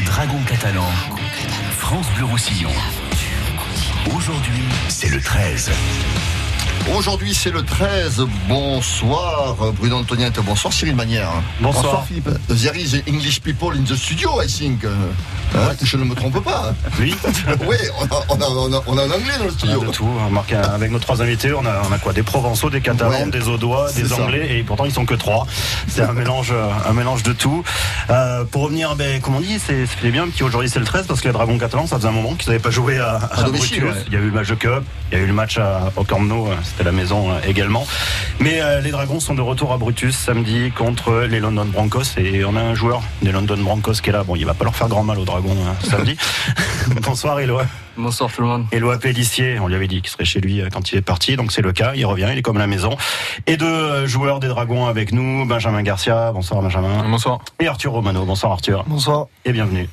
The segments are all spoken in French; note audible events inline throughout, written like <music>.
Dragons catalans. France Bleu Roussillon. Aujourd'hui, c'est le 13. Aujourd'hui, c'est le 13. Bonsoir, Bruno Antoniette. Bonsoir, Cyril Manière. Bonsoir. Philippe. There is English people in the studio, I think. Hein, je ne me trompe pas. Oui. <laughs> oui, on a, on, a, on, a, on a un anglais dans le On studio. a de tout. Marc, avec nos trois invités, on a, on a quoi Des Provençaux, des Catalans, Ouais. des Audois, des ça. Anglais, et pourtant ils sont que trois. C'est un mélange, un mélange de tout. Euh, pour revenir, ben, comme on dit, c'est bien petit aujourd'hui c'est le 13 parce que les Dragons catalans, ça faisait un moment qu'ils n'avaient pas joué à, à, domicile, Brutus. ouais. Il y a eu le match de Cup, il y a eu le match à, au Camp Nou, euh, c'était la maison euh, également. Mais euh, les Dragons sont de retour à Brutus samedi contre les London Broncos et on a un joueur des London Broncos qui est là. Bon, il va pas leur faire grand mal aux Dragons euh, samedi. <laughs> Bonsoir Éloi. Bonsoir tout le monde. Éloi Pellissier, on lui avait dit qu'il serait chez lui euh, quand il est parti, donc c'est le cas, il revient, il est comme à la maison. Et deux joueurs des Dragons avec nous, Benjamin Garcia, bonsoir Benjamin, Bonsoir. et Arthur Romano, bonsoir Arthur, Bonsoir. et bienvenue.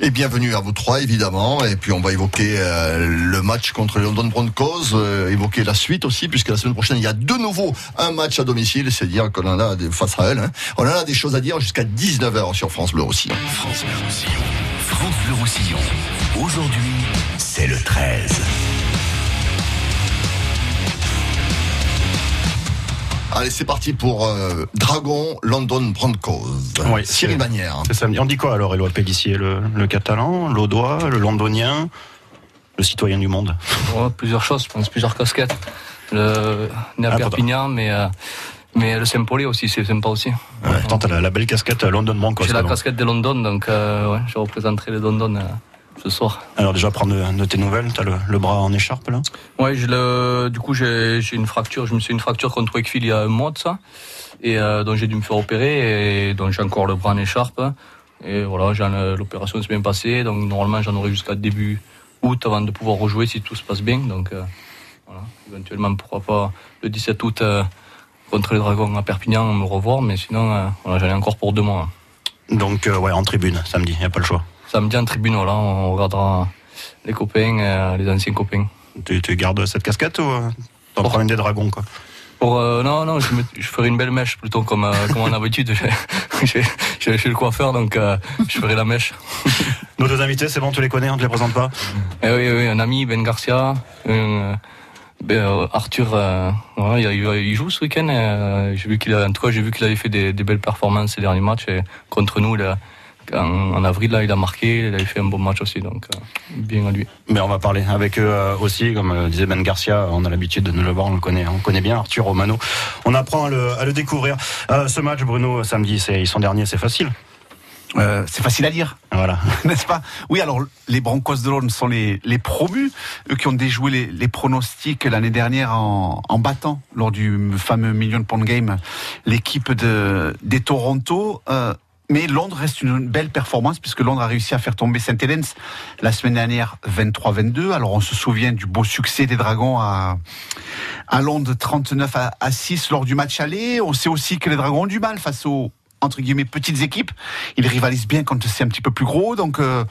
Et bienvenue à vous trois, évidemment. Et puis, on va évoquer euh, le match contre les London Broncos, euh, évoquer la suite aussi, puisque la semaine prochaine, il y a de nouveau un match à domicile. C'est dire qu'on en a des, face à elle. hein. On en a des choses à dire jusqu'à 19h sur France Bleu aussi. France Bleu Roussillon. France Bleu Roussillon. Aujourd'hui, c'est le 13. Allez, c'est parti pour euh, Dragon London Broncos. Oui, Cyril Manière. C'est samedi. On dit quoi alors Éloi Pellissier le, le catalan, l'audois, le londonien, le citoyen du monde? Ouais, plusieurs choses, je pense, plusieurs casquettes. Le, né à Ah, Perpignan, mais, euh, mais le Saint-Paulé aussi, c'est sympa aussi. ouais. Pourtant, t'as la, la belle casquette London Broncos. J'ai la casquette de London, donc euh, ouais, je représenterai les London euh, ce soir. Alors déjà, prendre de, de tes nouvelles, t'as le, le bras en écharpe là? Ouais, j'ai le, du coup, j'ai une fracture. Je me suis une fracture contre Wakefield il y a un mois de ça. Et euh, donc, j'ai dû me faire opérer. Et donc, j'ai encore le bras en écharpe. Et voilà, l'opération s'est bien passée. Donc, normalement, j'en aurai jusqu'à début août avant de pouvoir rejouer si tout se passe bien. Donc, euh, voilà, éventuellement, pourquoi pas le 17 août euh, contre les Dragons à Perpignan me revoir. Mais sinon, euh, voilà, j'en ai encore pour deux mois. Donc, ouais, en tribune, samedi, y a pas le choix. Samedi en tribune, voilà, on regardera les copains, euh, les anciens copains. Tu, tu gardes cette casquette ou euh, t'en prends une des dragons quoi Pour, euh, non, non, je, me- je ferai une belle mèche plutôt comme, euh, comme en habitude. <laughs> J'ai chez le coiffeur, donc euh, je ferai la mèche. <laughs> Nos deux invités, c'est bon, tu les connais, on te les présente pas Et oui, oui, un ami, Ben Garcia, un, ben, Arthur, il, joue ce week-end. j'ai vu qu'il a, en tout cas, j'ai vu qu'il avait fait des, des belles performances ces derniers matchs. Et contre nous, il a- en, en avril, là, il a marqué, il avait fait un bon match aussi, donc euh, bien à lui. Mais on va parler avec eux euh, aussi, comme euh, disait Ben Garcia, on a l'habitude de le voir, on le connaît, on connaît bien, Arthur Romano. On apprend à le, à le découvrir. Euh, ce match, Bruno, samedi, c'est, ils sont derniers, c'est facile. Euh, c'est facile à dire, Voilà. <laughs> n'est-ce pas? Oui, alors les Broncos de Londres sont les, les promus, eux qui ont déjoué les, les pronostics l'année dernière en, en battant lors du fameux Million Pound Game l'équipe de, des Toronto. Euh, mais Londres reste une belle performance puisque Londres a réussi à faire tomber Saint Helens la semaine dernière 23-22. Alors on se souvient du beau succès des Dragons à, à Londres 39 à, à 6 lors du match aller. On sait aussi que les Dragons ont du mal face aux entre guillemets petites équipes. Ils rivalisent bien quand c'est un petit peu plus gros. Donc euh,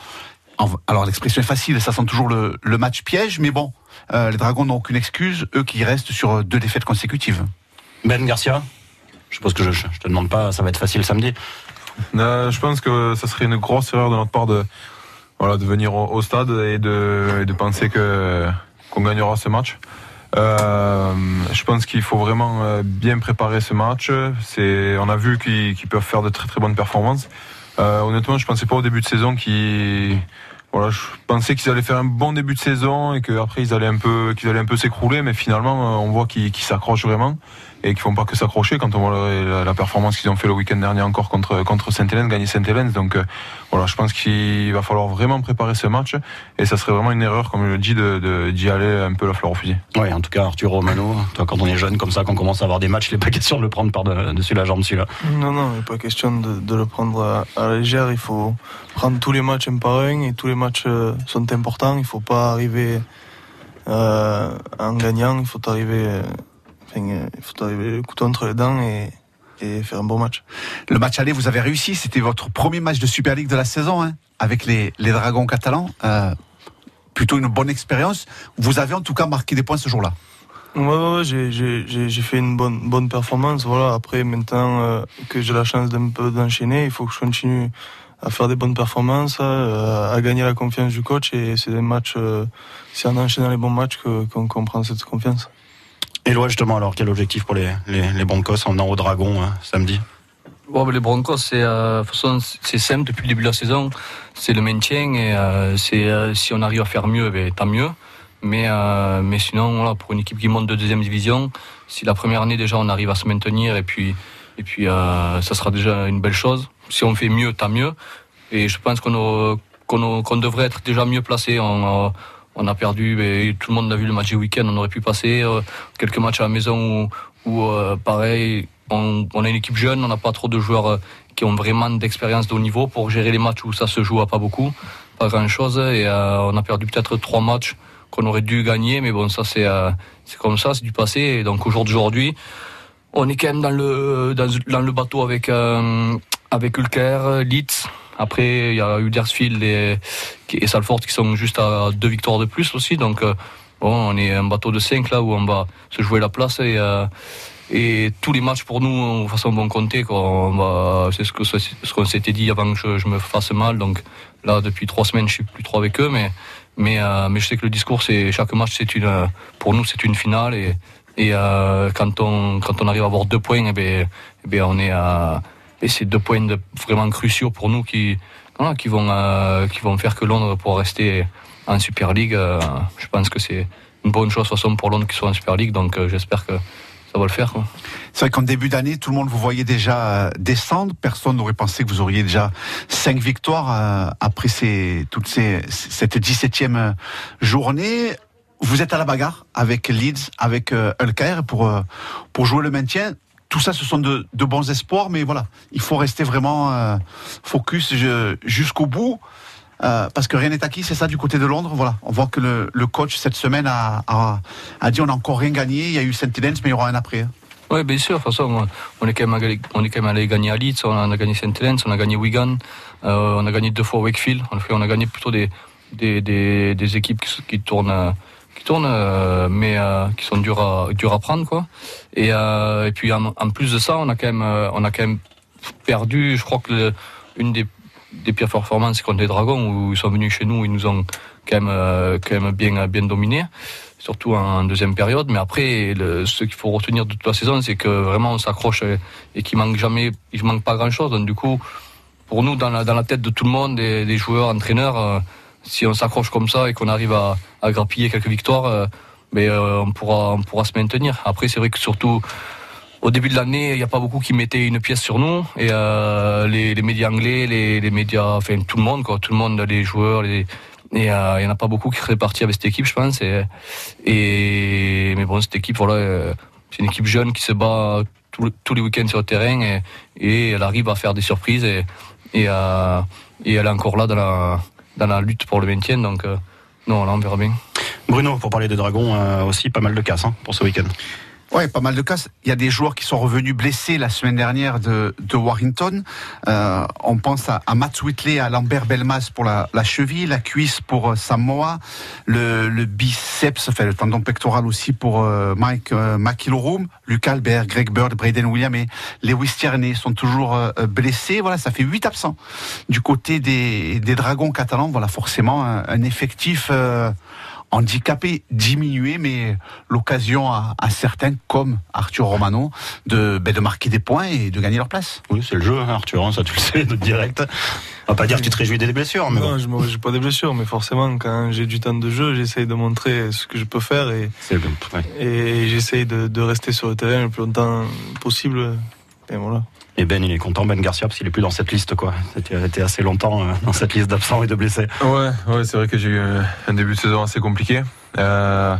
alors l'expression est facile, ça sent toujours le, match piège, mais bon, euh, les Dragons n'ont aucune excuse, eux qui restent sur deux défaites consécutives. Ben Garcia, je suppose que je, je te demande pas, ça va être facile samedi. Euh, je pense que ça serait une grosse erreur de notre part de, voilà, de venir au, stade et de, penser que qu'on gagnera ce match. Euh, je pense qu'il faut vraiment euh, bien préparer ce match. C'est, on a vu qu'ils peuvent faire de très très bonnes performances. Honnêtement, je pensais pas au début de saison qu'ils voilà, je pensais qu'ils allaient faire un bon début de saison et qu'après ils allaient un peu qu'ils allaient un peu s'écrouler, mais finalement on voit qu'ils s'accrochent vraiment et qu'ils font pas que s'accrocher quand on voit la, la- la performance qu'ils ont fait le week-end dernier encore contre contre Saint-Hélène, gagner Saint-Hélène. Donc euh, voilà, je pense qu'il va falloir vraiment préparer ce match et ça serait vraiment une erreur, comme je le dis, de de- d'y aller un peu la fleur au fusil. Oui, en tout cas, Arthur Romano, toi, quand on est jeune comme ça, qu'on commence à avoir des matchs, il n'est pas question de le prendre par-dessus la jambe, celui-là. Non, non, il n'est pas question de, de le prendre à, à la légère. Il faut prendre tous les matchs un par un et tous les matchs euh, sont importants. Il ne faut pas arriver euh, en gagnant. Il faut arriver, euh, enfin, euh, il faut arriver le couteau entre les dents et, et faire un bon match. Le match aller, vous avez réussi, c'était votre premier match de Super League de la saison, hein, avec les, les Dragons catalans. Euh, plutôt une bonne expérience. Vous avez en tout cas marqué des points ce jour-là. Ouais, ouais, ouais, j'ai- fait une bonne, bonne performance. Voilà. Après, maintenant euh, que j'ai la chance d'un peu d'enchaîner, il faut que je continue à faire des bonnes performances, à, à gagner la confiance du coach. Et c'est des matchs, c'est en enchaînant les bons matchs qu'on qu'on prend cette confiance. Et Loa, justement, alors quel objectif pour les, les, Broncos en venant au Dragon hein, samedi? Bon, les Broncos, c'est euh, c'est simple depuis le début de la saison. C'est le maintien et euh, euh, si on arrive à faire mieux, ben, tant mieux. Mais mais sinon, pour une équipe qui monte de deuxième division, si la première année déjà on arrive à se maintenir et puis et puis ça sera déjà une belle chose. Si on fait mieux, tant mieux. Et je pense qu'on qu'on qu'on devrait être déjà mieux placé. On on a perdu, ben, tout le monde a vu le match du week-end. On aurait pu passer euh, quelques matchs à la maison où, où euh, pareil, on, a une équipe jeune, on n'a pas trop de joueurs euh, qui ont vraiment d'expérience de haut niveau pour gérer les matchs où ça se joue à pas beaucoup, pas grand-chose. Et euh, on a perdu peut-être trois matchs qu'on aurait dû gagner, mais bon, ça c'est comme ça, c'est du passé. Et donc aujourd'hui, on est quand même dans le bateau avec avec Ulker, Leeds. Après, il y a Huddersfield et, et Salford qui sont juste à deux victoires de plus aussi. Donc, euh, bon, on est un bateau de 5 là où on va se jouer la place et euh, et tous les matchs pour nous, de façon bon compter. C'est ce que ce qu'on s'était dit avant que je, me fasse mal. Donc là, depuis trois semaines, je suis plus trop avec eux, mais mais euh, mais je sais que le discours, c'est chaque match, c'est une pour nous, c'est une finale et et euh, quand on quand on arrive à avoir deux points, eh ben, eh ben on est à et c'est deux points vraiment cruciaux pour nous qui voilà, qui vont euh, qui vont faire que Londres pourra rester en Super League. euh, je pense que c'est une bonne chose de toute façon pour Londres qui soit en Super League. Donc euh, j'espère que ça va le faire. C'est vrai qu'en début d'année, tout le monde vous voyait déjà euh, descendre. Personne n'aurait pensé que vous auriez déjà cinq victoires euh, après ces, toutes ces, cette 17e journée. Vous êtes à la bagarre avec Leeds, avec euh, Ulker pour, euh, pour jouer le maintien. Tout ça, ce sont de, bons espoirs, mais voilà, il faut rester vraiment euh, focus jusqu'au bout. Euh, parce que rien n'est acquis, c'est ça du côté de Londres. Voilà, on voit que le, coach cette semaine a, a, dit on n'a encore rien gagné. Il y a eu Saint mais il y aura un après. hein. Oui, bien sûr. On- est quand même allé, on est quand même allé gagner à Leeds, on a gagné. Helens, on a gagné Wigan, euh, on a gagné deux fois Wakefield. En fait, on a gagné plutôt des, équipes qui, tournent, tournent, euh, mais euh, qui sont dures à, dures à prendre, quoi. Et, euh, puis en, plus de ça, on a quand même, on a quand même perdu. Je crois que le- une des, des pires performances, contre les Dragons, où ils sont venus chez nous, ils nous ont quand même, quand même bien, bien dominé surtout en deuxième période. Mais après, ce qu'il faut retenir de toute la saison, c'est que vraiment on s'accroche et, et qu'il manque jamais, il manque pas grand chose. Donc du coup, pour nous, dans la, dans la tête de tout le monde, des, joueurs, entraîneurs, si on s'accroche comme ça et qu'on arrive à, grappiller quelques victoires, euh, mais euh, on pourra, on pourra se maintenir. Après, c'est vrai que surtout au début de l'année, il n'y a pas beaucoup qui mettaient une pièce sur nous. Et euh, les, médias anglais, les, médias, enfin tout le monde, quoi, tout le monde, les joueurs, il y en a pas beaucoup qui seraient partis avec cette équipe, je pense. Et, mais bon, cette équipe, voilà, c'est une équipe jeune qui se bat tous les week-ends sur le terrain et, elle arrive à faire des surprises et elle est encore là dans la, dans la lutte pour le maintien. Donc euh, non, là on verra bien. Bruno, pour parler des Dragons, euh, aussi pas mal de casse hein, pour ce week-end. Ouais, pas mal de cas. Il y a des joueurs qui sont revenus blessés la semaine dernière de, de Warrington. Euh, on pense à, Matt Whitley, à Lambert Belmas pour la, cheville, la cuisse pour euh, Samoa, le, le biceps, enfin le tendon pectoral aussi pour euh, Mike McIlroom, Lucas Albert, Greg Bird, Braden William et Lewis Tierney sont toujours blessés. Voilà, ça fait huit absents du côté des, des Dragons catalans. Voilà, forcément un effectif. Handicapé, diminué, mais l'occasion à, à certains, comme Arthur Romano, de, ben, de marquer des points et de gagner leur place. Oui, c'est le jeu, hein, Arthur, hein, ça tu le sais, de direct. On va pas dire que tu te réjouis des blessures, mais Non, bon. je me réjouis pas des blessures, mais forcément, quand j'ai du temps de jeu, j'essaye de montrer ce que je peux faire et, ouais. et j'essaye de, de rester sur le terrain le plus longtemps possible. Et voilà. Et Ben, il est content, Ben Garcia, parce qu'il est plus dans cette liste, quoi. Tu as été assez longtemps euh, dans cette liste d'absents et de blessés. Ouais, ouais c'est vrai que j'ai eu un- un début de saison assez compliqué. Euh,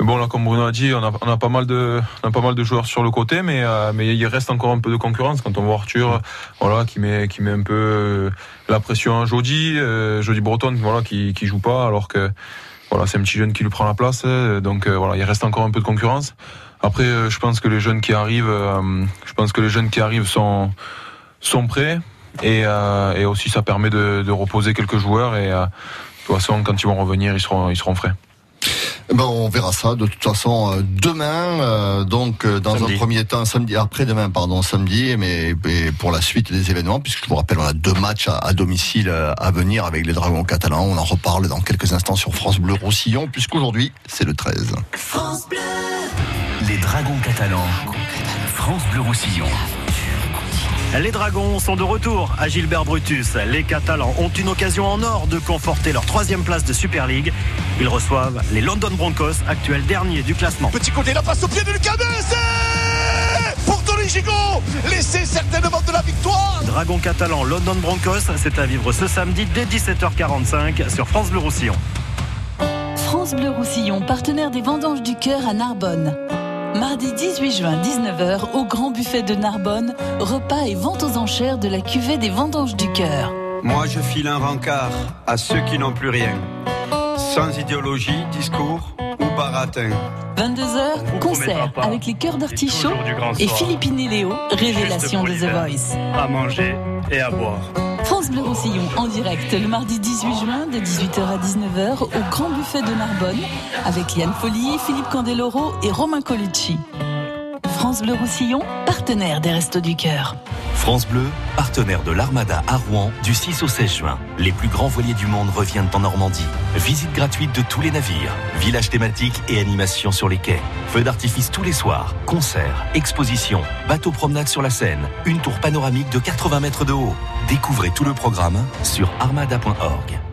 mais bon, là, comme Bruno a dit, on a, on a pas mal de, on a pas mal de joueurs sur le côté, mais, euh, mais il reste encore un peu de concurrence quand on voit Arthur, voilà, qui met, qui met un peu euh, la pression à Jody, euh, Jody Breton, voilà, qui, qui joue pas, alors que, voilà, c'est un petit jeune qui lui prend la place, euh, donc euh, voilà, il reste encore un peu de concurrence. Après, euh, je pense que les jeunes qui arrivent, euh, je pense que les jeunes qui arrivent sont, sont prêts. Et, euh, et aussi, ça permet de, de reposer quelques joueurs. Et de toute façon, quand ils vont revenir, ils seront, ils seront frais. Ben, on verra ça de toute façon demain, euh, donc euh, dans Samedi. un premier temps samedi, après-demain pardon samedi, mais, mais pour la suite des événements, puisque je vous rappelle on a deux matchs à, à domicile à venir avec les Dragons catalans. On en reparle dans quelques instants sur France Bleu Roussillon, puisqu'aujourd'hui c'est le 13. Les Dragons catalans. France Bleu Roussillon. Les Dragons sont de retour à Gilbert Brutus. Les Catalans ont une occasion en or de conforter leur troisième place de Super League. Ils reçoivent les London Broncos, actuels derniers du classement. Petit côté, la passe au pied de Lucas Pour Tony Gigot Laissez certainement de la victoire Dragons catalans, London Broncos, c'est à vivre ce samedi dès 17h45 sur France Bleu Roussillon. France Bleu Roussillon, partenaire des Vendanges du Cœur à Narbonne. Mardi 18 juin, 19h, au Grand Buffet de Narbonne, repas et vente aux enchères de la cuvée des Vendanges du Cœur. Moi, je file un rencard à ceux qui n'ont plus rien. Sans idéologie, discours ou baratin. 22h, concert avec les chœurs d'artichaut et Philippine et Léo, révélation de The Voice. À manger et à boire. France Bleu Roussillon en direct le mardi 18 juin de 18h à 19h au Grand Buffet de Narbonne avec Liane Follier, Philippe Candeloro et Romain Colucci. France Bleu Roussillon, partenaire des Restos du Cœur. France Bleu, partenaire de l'Armada à Rouen du 6 au 16 juin. Les plus grands voiliers du monde reviennent en Normandie. Visite gratuite de tous les navires, village thématique et animation sur les quais. Feux d'artifice tous les soirs, concerts, expositions, bateaux promenade sur la Seine, une tour panoramique de 80 mètres de haut. Découvrez tout le programme sur armada.org.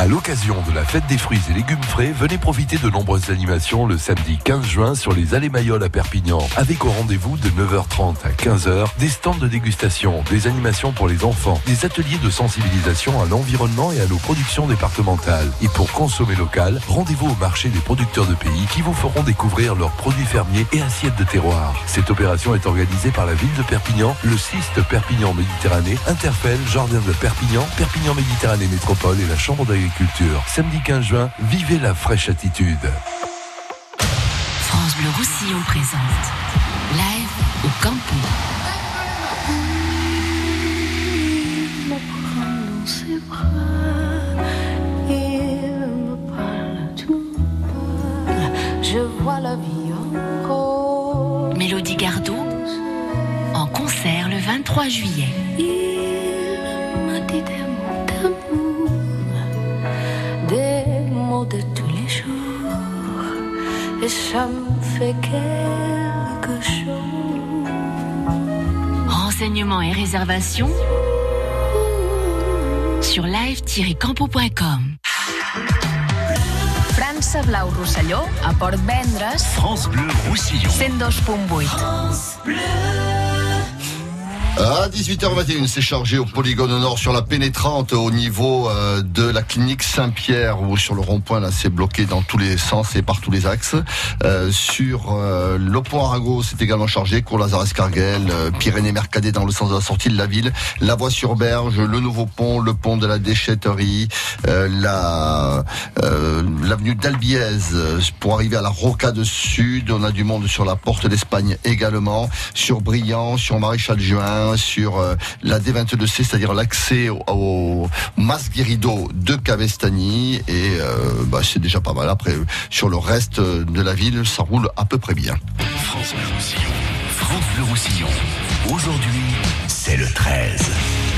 À l'occasion de la fête des fruits et légumes frais, venez profiter de nombreuses animations le samedi 15 juin sur les allées Mayol à Perpignan, avec au rendez-vous de 9h30 à 15h des stands de dégustation, des animations pour les enfants, des ateliers de sensibilisation à l'environnement et à nos productions départementales. Et pour consommer local, rendez-vous au marché des producteurs de pays qui vous feront découvrir leurs produits fermiers et assiettes de terroir. Cette opération est organisée par la ville de Perpignan, le CIST Perpignan Méditerranée, Interpel, Jardin de Perpignan, Perpignan Méditerranée Métropole et la Chambre d'agriculture. Samedi 15 juin, vivez la fraîche attitude. France Bleu Roussillon présente Live au Campo. Je vois la vie encore. Mélodie Gardot en concert le 23 juillet. Il mots de tous les jours, et ça me fait quelque chose. Renseignements et réservations sur live-campo.com. França Blau Rosselló a Port Vendres France Bleu Roussillon. 102.8 À 18h21, c'est chargé au polygone nord sur la pénétrante au niveau euh, de la clinique Saint-Pierre ou sur le rond-point là c'est bloqué dans tous les sens et par tous les axes. Euh, sur euh, le pont Arago, c'est également chargé, cours Lazare Escarguel, euh, Pyrénées Mercadet dans le sens de la sortie de la ville, la voie sur Berge, le nouveau pont, le pont de la déchetterie, euh, la l'avenue d'Albiez pour arriver à la Rocade Sud, on a du monde sur la porte d'Espagne également, sur Briand, sur Maréchal Juin, sur euh, la D22C, c'est-à-dire l'accès au, au Mas de Cavestani et euh, bah, c'est déjà pas mal. Après, sur le reste euh, de la ville, ça roule à peu près bien. France Bleu Roussillon. France Bleu Roussillon. Aujourd'hui, c'est le 13.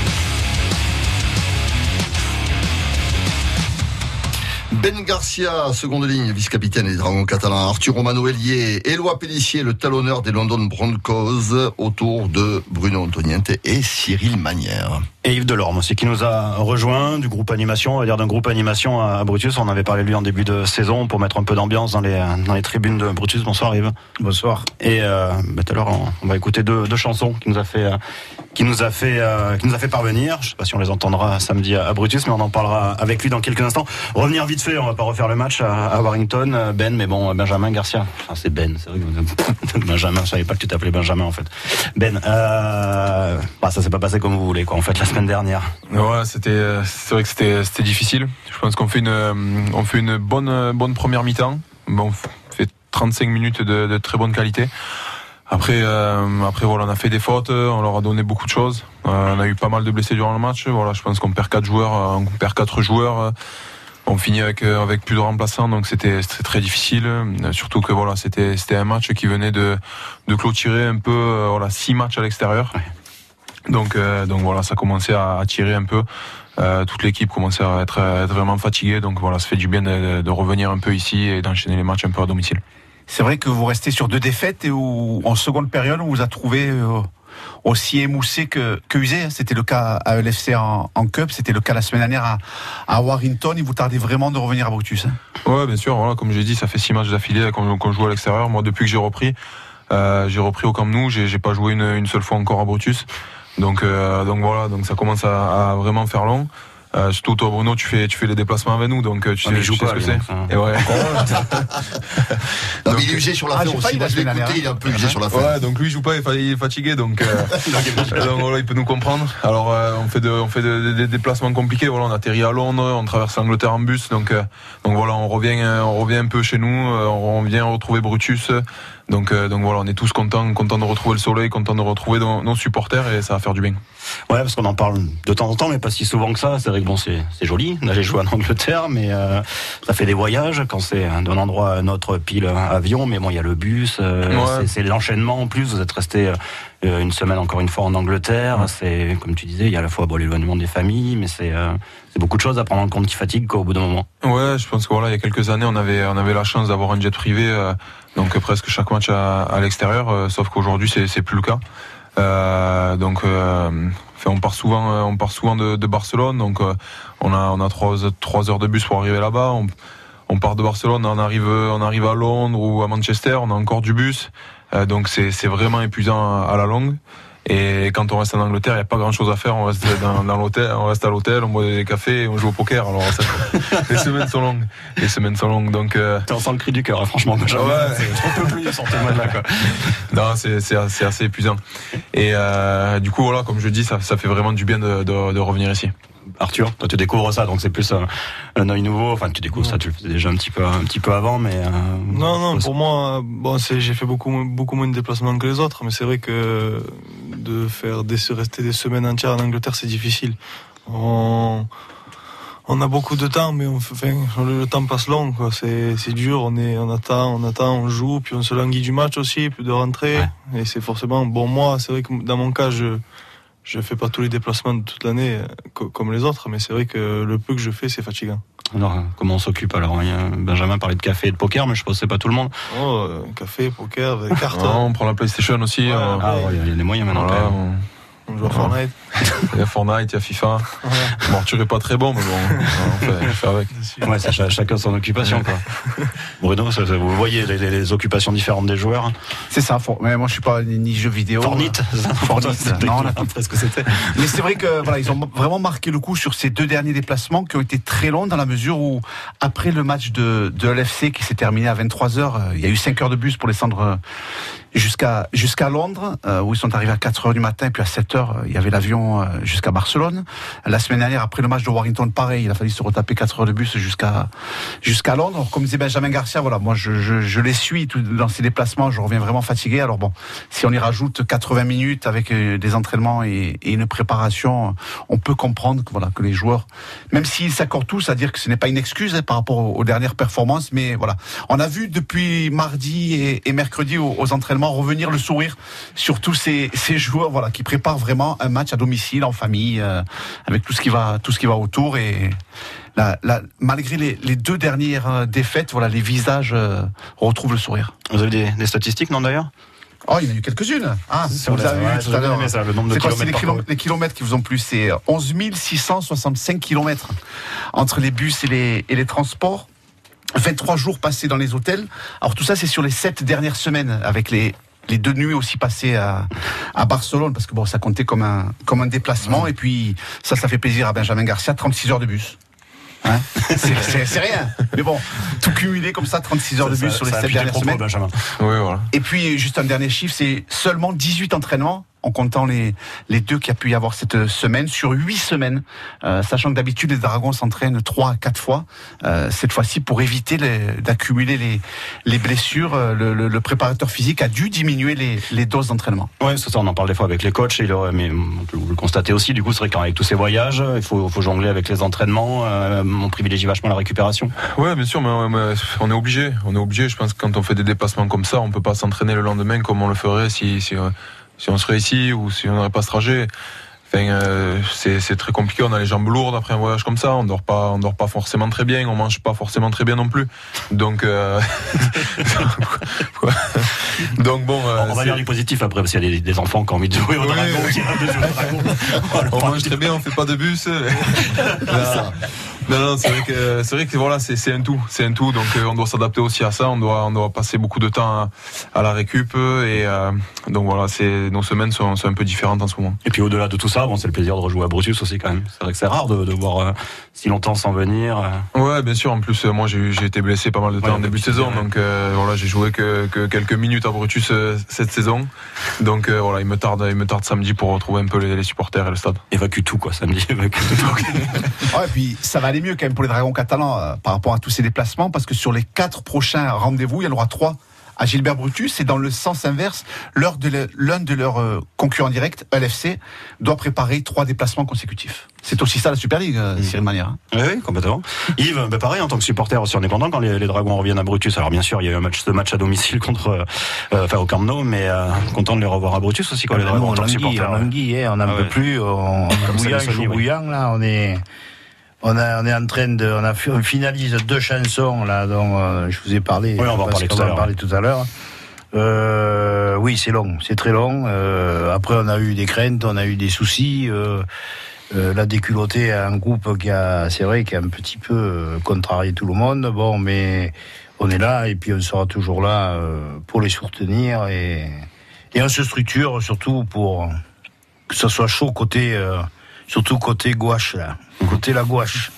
Ben Garcia, seconde ligne, vice-capitaine des Dragons catalans, Arthur Romano Hélier, Éloi Pellissier, le talonneur des London Broncos, autour de Bruno Antoniente et Cyril Manière. Et Yves Delorme aussi qui nous a rejoint du groupe animation, on va dire d'un groupe animation à Brutus. On avait parlé lui en début de saison pour mettre un peu d'ambiance dans les, dans les tribunes de Brutus. Bonsoir Yves. Bonsoir. Et euh, bah, tout à l'heure on, on va écouter deux, deux chansons qui nous a fait, euh, qui nous a fait, euh, qui nous a fait parvenir. Je sais pas si on les entendra samedi à, à Brutus, mais on en parlera avec lui dans quelques instants. Revenir vite fait, on va pas refaire le match à, Warrington, euh, Ben, mais bon Benjamin Garcia. C'est Ben, c'est vrai que <laughs> Benjamin, je savais pas que tu t'appelais Benjamin en fait. Ben, euh, bah, ça s'est pas passé comme vous voulez quoi. En fait la semaine dernière. Ouais, c'était, euh, c'est vrai que c'était, c'était difficile. Je pense qu'on fait une, euh, on fait une bonne, euh, bonne première mi-temps. Bon, on fait 35 minutes de, très bonne qualité. Après, euh, après voilà, on a fait des fautes, on leur a donné beaucoup de choses. Euh, on a eu pas mal de blessés durant le match. Voilà, je pense qu'on perd quatre joueurs, euh, on perd quatre joueurs. On finit avec euh, avec plus de remplaçants, donc c'était très difficile. Euh, Surtout que voilà, c'était un match qui venait de de clôturer un peu euh, voilà six matchs à l'extérieur. Donc euh, donc voilà, ça commençait à, à tirer un peu. Euh, toute l'équipe commençait à être, à être vraiment fatiguée, donc voilà, ça fait du bien de, de revenir un peu ici et d'enchaîner les matchs un peu à domicile. C'est vrai que vous restez sur deux défaites et où, en seconde période, on vous a trouvé euh, aussi émoussé que, que usé. C'était le cas à LFC en, Cup, c'était le cas la semaine dernière à, à Warrington. Il vous tardait vraiment de revenir à Brutus. hein. Ouais, bien sûr. Comme j'ai dit, ça fait six matchs d'affilée qu'on qu'on joue à l'extérieur. Moi, depuis que j'ai repris, euh, j'ai repris au Camp Nou. J'ai pas joué une, une seule fois encore à Brutus. Donc, euh, donc voilà, donc ça commence à vraiment faire long. Euh, surtout toi, Bruno, tu fais, tu fais les déplacements avec nous, donc euh, tu Ah, sais, il tu sais pas, ce que c'est. hein. Et ouais. <laughs> Non, mais il est usé sur la Ah, aussi. je semaine écouté, dernière. il est un peu usé sur la fin. Ouais, donc lui il joue pas, il il est fatigué, donc, euh, <laughs> donc voilà, il peut nous comprendre. Alors euh, on fait de, on fait de- de- des déplacements compliqués. Voilà, on atterrit à Londres, on traverse l'Angleterre en bus, donc euh, donc voilà, on revient, on revient un peu chez nous, euh, on vient retrouver Brutus. Donc euh, donc voilà, on est tous contents, contents de retrouver le soleil, contents de retrouver nos, nos supporters et ça va faire du bien. Ouais, parce qu'on en parle de temps en temps, mais pas si souvent que ça. C'est vrai que bon, c'est joli d'aller jouer en Angleterre, mais euh, ça fait des voyages quand c'est d'un endroit à un autre pile avion. Mais bon, il y a le bus, euh, Ouais. c'est- l'enchaînement en plus. Vous êtes resté une semaine encore une fois en Angleterre. C'est comme tu disais, il y a à la fois bon, l'éloignement des familles, mais c'est euh, beaucoup de choses à prendre en compte qui fatiguent quoi, au bout d'un moment. Ouais, je pense que voilà, il y a quelques années, on avait on avait la chance d'avoir un jet privé, euh, donc euh, presque chaque match à, à l'extérieur, euh, sauf qu'aujourd'hui c'est plus le cas. Euh, donc euh, on part souvent euh, on part souvent de, de Barcelone, donc euh, on a on a trois trois heures de bus pour arriver là-bas. On, on part de Barcelone, on arrive on arrive à Londres ou à Manchester, on a encore du bus, donc c'est c'est vraiment épuisant à la longue. Et quand on reste en Angleterre, il n'y a pas grand chose à faire. On reste dans, <laughs> dans l'hôtel, on reste à l'hôtel, on boit des cafés et on joue au poker. Alors, ça- <laughs> les semaines sont longues. Les semaines sont longues. Donc, euh, T'en sens le cri du cœur, hein, franchement. Ouais. C'est- On peut plus sortez-moi de là. Quoi. <laughs> non, c'est, c'est, assez- épuisant. Et euh, du coup, voilà, comme je dis, ça, ça fait vraiment du bien de, de, de revenir ici. Arthur, toi tu découvres ça, donc c'est plus un, un œil nouveau. Enfin, tu découvres ça, tu le faisais déjà un petit peu, un petit peu avant, mais euh, Non, non, pour moi, bon, j'ai fait beaucoup, moins- beaucoup moins de déplacements que les autres, mais c'est vrai que de faire des, rester des semaines entières en Angleterre, c'est difficile. On, on a beaucoup de temps, mais on, enfin, le, temps passe long. C'est, c'est dur, on est, on attend, on attend, on joue, puis on se languit du match aussi, puis de rentrer. Et c'est forcément, bon, moi, c'est vrai que dans mon cas, je, je fais pas tous les déplacements de toute l'année, euh, co- comme les autres, mais c'est vrai que le peu que je fais, c'est fatigant. Alors comment on s'occupe alors a Benjamin parlait de café et de poker, mais je pense que c'est pas tout le monde. Oh, euh, café, poker, <laughs> cartes. Ouais, on prend la PlayStation aussi. Ouais, euh, Ah ouais, il y a des moyens maintenant. voilà, on- On joue à Fortnite. Il y a Fortnite, il y a FIFA. Bon, Arthur est pas très bon, mais bon, on fait, on fait avec. Ouais, ch- chacun son occupation quoi. Bruno, ça- ça- vous voyez les, les- les occupations différentes des joueurs. C'est ça. For- mais moi, je suis pas ni, ni jeu vidéo. Fornite, euh, Fornite. toi, c'était non, on a ce que c'était. Mais c'est vrai que voilà, ils ont vraiment marqué le coup sur ces deux derniers déplacements qui ont été très longs dans la mesure où après le match de, de l'FC qui s'est terminé à 23 h il y a eu 5 heures de bus pour descendre euh, jusqu'à jusqu'à Londres euh, où ils sont arrivés à 4 heures du matin et puis à 7 heures euh, il y avait l'avion euh, jusqu'à Barcelone. La semaine dernière après le match de Warrington pareil, il a fallu se retaper 4 heures de bus jusqu'à jusqu'à Londres. Comme disait Benjamin Garcia, voilà, moi je, les suis dans ces déplacements, je reviens vraiment fatigué. Alors bon, si on y rajoute 80 minutes avec euh, des entraînements et, une préparation, on peut comprendre que, voilà, que les joueurs, même s'ils s'accordent tous à dire que ce n'est pas une excuse hein, par rapport aux, dernières performances, mais voilà, on a vu depuis mardi et, mercredi aux, aux entraînements revenir le sourire sur tous ces, ces joueurs, voilà, qui préparent vraiment un match à domicile, en famille, euh, avec tout ce qui va, tout ce qui va autour et la, la- malgré les, les deux dernières euh, défaites, voilà, les visages euh, retrouvent le sourire. Vous avez des, des statistiques non d'ailleurs? Oh, il y en a eu quelques-unes. Ah, Sur vous la- avez vu ouais, tout j'ai à bien l'heure. aimé ça, le nombre de C'est c'est kilomètres les, kilomètres qui vous ont plu, c'est 11 665 kilomètres entre les bus et les, et les transports. 23 jours passés dans les hôtels. Alors tout ça, c'est sur les sept dernières semaines, avec les, les deux nuits aussi passées à, à Barcelone, parce que bon, ça comptait comme un, comme un déplacement. Et puis ça, ça fait plaisir à Benjamin Garcia, 36 heures de bus. Hein <laughs> c'est- rien. Mais bon, tout cumulé comme ça, 36 heures de Ça- bus sur les ça sept appuie les dernières propos, semaines. Benjamin. Oui, voilà. Et puis, juste un dernier chiffre, c'est seulement 18 entraînements en comptant les, les deux qu'il y a pu y avoir cette semaine, sur huit semaines, euh, sachant que d'habitude les Dragons s'entraînent trois à quatre fois. Euh, cette fois-ci, pour éviter les- d'accumuler les, les blessures, euh, le, le- le préparateur physique a dû diminuer les, les doses d'entraînement. Ouais, c'est ça, on en parle des fois avec les coachs, et le- mais on peut le constater aussi, du coup, c'est vrai qu'avec tous ces voyages, il faut, faut jongler avec les entraînements, euh, on privilégie vachement la récupération. Ouais, bien sûr, mais, mais on est obligé. On est obligé. Je pense que quand on fait des déplacements comme ça, on peut pas s'entraîner le lendemain comme on le ferait si, si, euh, si on serait ici ou si on n'aurait pas ce trajet. Enfin, euh, c'est très compliqué. On a les jambes lourdes après un voyage comme ça. On dort pas, on dort pas forcément très bien. On mange pas forcément très bien non plus. Donc, euh, <laughs> donc bon. euh, on va dire les positifs après, parce qu'il y a des, des enfants qui ont envie de jouer au Oui, dragon. oui. qui rêvent de jouer au dragon. <laughs> on mange très bien, on fait pas de bus. <laughs> non, non, c'est vrai que c'est vrai que voilà, c'est un tout, c'est un tout. Donc euh, on doit s'adapter aussi à ça. On doit on doit passer beaucoup de temps à, à la récup et euh, donc voilà, c'est nos semaines sont, sont un peu différentes en ce moment. Et puis au-delà de tout ça, bon, c'est le plaisir de rejouer à Brutus aussi quand même. C'est vrai que c'est rare de, de voir euh, si longtemps sans venir. euh. Ouais, bien sûr. En plus, euh, moi, j'ai été blessé pas mal de temps Ouais, en début de saison, donc euh, voilà, j'ai joué que, que quelques minutes à Brutus euh, cette saison. Donc euh, voilà, il me tarde, il me tarde samedi pour retrouver un peu les, les supporters et le stade. Évacue tout quoi, samedi. <laughs> Évacue tout. <laughs> Ouais, et puis ça va aller mieux quand même pour les Dragons catalans euh, par rapport à tous ces déplacements, parce que sur les quatre prochains rendez-vous, il y en aura trois à Gilbert Brutus, et dans le sens inverse, l'heure de le- l'un de leurs euh, concurrents directs, LFC, doit préparer trois déplacements consécutifs. C'est aussi ça la Super League, euh, Cyril Manière. hein. Oui, oui, complètement. Yves, bah pareil, en tant que supporter aussi, on est content quand les, les Dragons reviennent à Brutus. Alors bien sûr, il y a eu un match, ce match à domicile contre, euh, enfin au Camp Nou, mais euh, content de les revoir à Brutus aussi quand les Ah, Dragons en on tant que supporter. on languit, hein, on n'en Ah ouais. plus, on, bouillant, là, on est, on a, on est en train de, on a, on finalise deux chansons, là, dont euh, je vous ai parlé. Oui, on va en parler tout à l'heure. parler tout à l'heure. Euh, oui, c'est long, c'est très long. Euh, après, on a eu des craintes, on a eu des soucis. Euh, euh, la déculottée a un groupe qui a, c'est vrai, qui a un petit peu contrarié tout le monde. Bon, mais on est là et puis on sera toujours là pour les soutenir et, et on se structure surtout pour que ça soit chaud côté, euh, surtout côté gouache là, côté la gouache.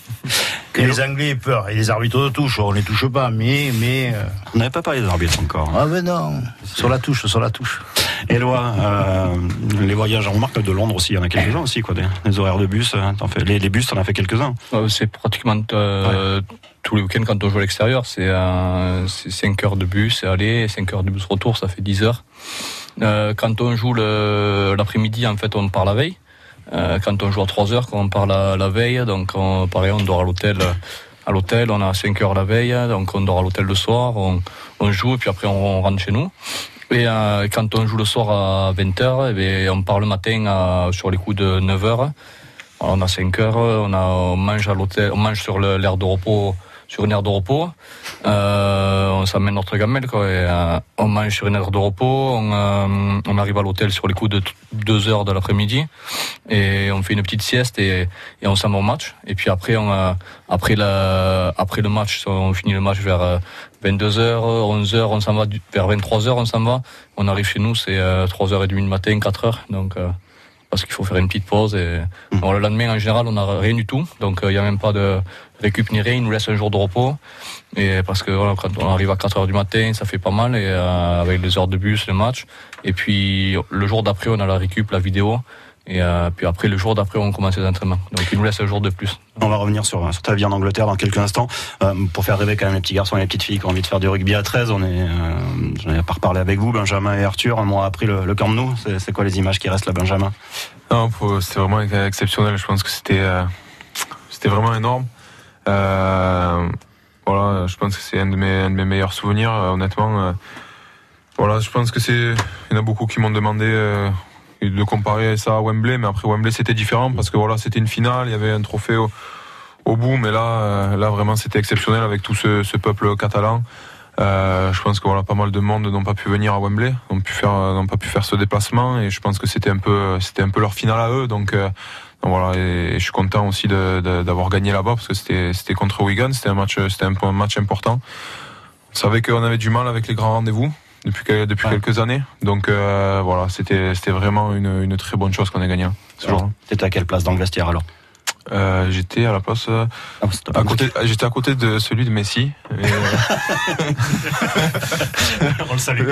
Que les Anglais aient peur et les arbitres de touche, on les touche pas, mais mais. euh, On n'avait pas parlé des arbitres encore. Ah ben non, sur la touche, sur la touche. Éloi, euh, les voyages, on remarque que de Londres aussi, il y en a quelques-uns aussi, quoi. Des, des horaires de bus, euh, t'en fais, les, les bus, t'en as fait quelques-uns. Euh, C'est pratiquement euh, tous les week-ends quand on joue à l'extérieur. C'est 5 heures de bus aller, 5 heures de bus retour, ça fait 10 heures. Euh, quand on joue l'après-midi, en fait, on part la veille. Euh, quand on joue à 3 heures, quand on part la, la veille, donc on, pareil, on dort à l'hôtel. À l'hôtel, on a 5 heures la veille, donc on dort à l'hôtel le soir, on, on joue et puis après on, rentre chez nous. Et euh, quand on joue le soir à 20h, eh bien, on part le matin à- sur les coups de 9h. On a 5 heures, on, a, on mange à l'hôtel, on mange sur l'aire de repos, sur une aire de repos. Euh, on s'amène notre gamelle, quoi. Et, euh, on mange sur une aire de repos. On, euh, on arrive à l'hôtel sur les coups de 2 heures de l'après-midi. Et on fait une petite sieste et, et on s'en va au match. Et puis après, on, a- après, la, après le match, on finit le match vers 22h, 11h, on s'en va vers 23h, on s'en va. On arrive chez nous, c'est 3h30 du matin, 4h. Donc, euh, parce qu'il faut faire une petite pause. Et bon, le lendemain, en général, on n'a rien du tout. Donc, il n'y a même pas de récup ni rien. Ils nous laissent un jour de repos. Et parce que voilà, quand on arrive à 4 heures du matin, ça fait pas mal. Et euh, avec les heures de bus, le match. Et puis, le jour d'après, on a la récup, la vidéo. Et euh, puis après, le jour d'après, on commence les entraînements. Donc, ils nous laissent un jour de plus. On va revenir sur, sur ta vie en Angleterre dans quelques instants. Euh, pour faire rêver quand même les petits garçons et les petites filles qui ont envie de faire du rugby à 13, on est, euh, j'en ai pas reparlé avec vous, Benjamin et Arthur, un mois après le, le Camp Nou. C'est, c'est quoi les images qui restent là, Benjamin? Non, c'était vraiment exceptionnel. Je pense que c'était euh, c'était vraiment énorme. Euh, voilà, je pense que c'est un de mes, un de mes meilleurs souvenirs, honnêtement. euh. voilà, je pense que c'est. Il y en a beaucoup qui m'ont demandé euh, de comparer ça à Wembley, mais après Wembley c'était différent parce que voilà, c'était une finale, il y avait un trophée au, au bout, mais là, euh, là vraiment c'était exceptionnel avec tout ce, ce peuple catalan. Euh, je pense que voilà, pas mal de monde n'ont pas pu venir à Wembley, n'ont pu faire, n'ont pas pu faire ce déplacement, et je pense que c'était un peu, c'était un peu leur finale à eux. Donc, euh, voilà, et, je suis content aussi d'avoir gagné là-bas parce que c'était, contre Wigan, c'était un match, c'était un, un match important. On savait qu'on avait du mal avec les grands rendez-vous depuis, que- depuis quelques années, donc euh, voilà, c'était, vraiment une, une très bonne chose qu'on ait gagné. hein, ce jour-là. T'étais à quelle place dans le vestiaire alors Euh, j'étais à la place. euh, à côté, j'étais à côté de celui de Messi. Et, euh, <laughs> On le salue.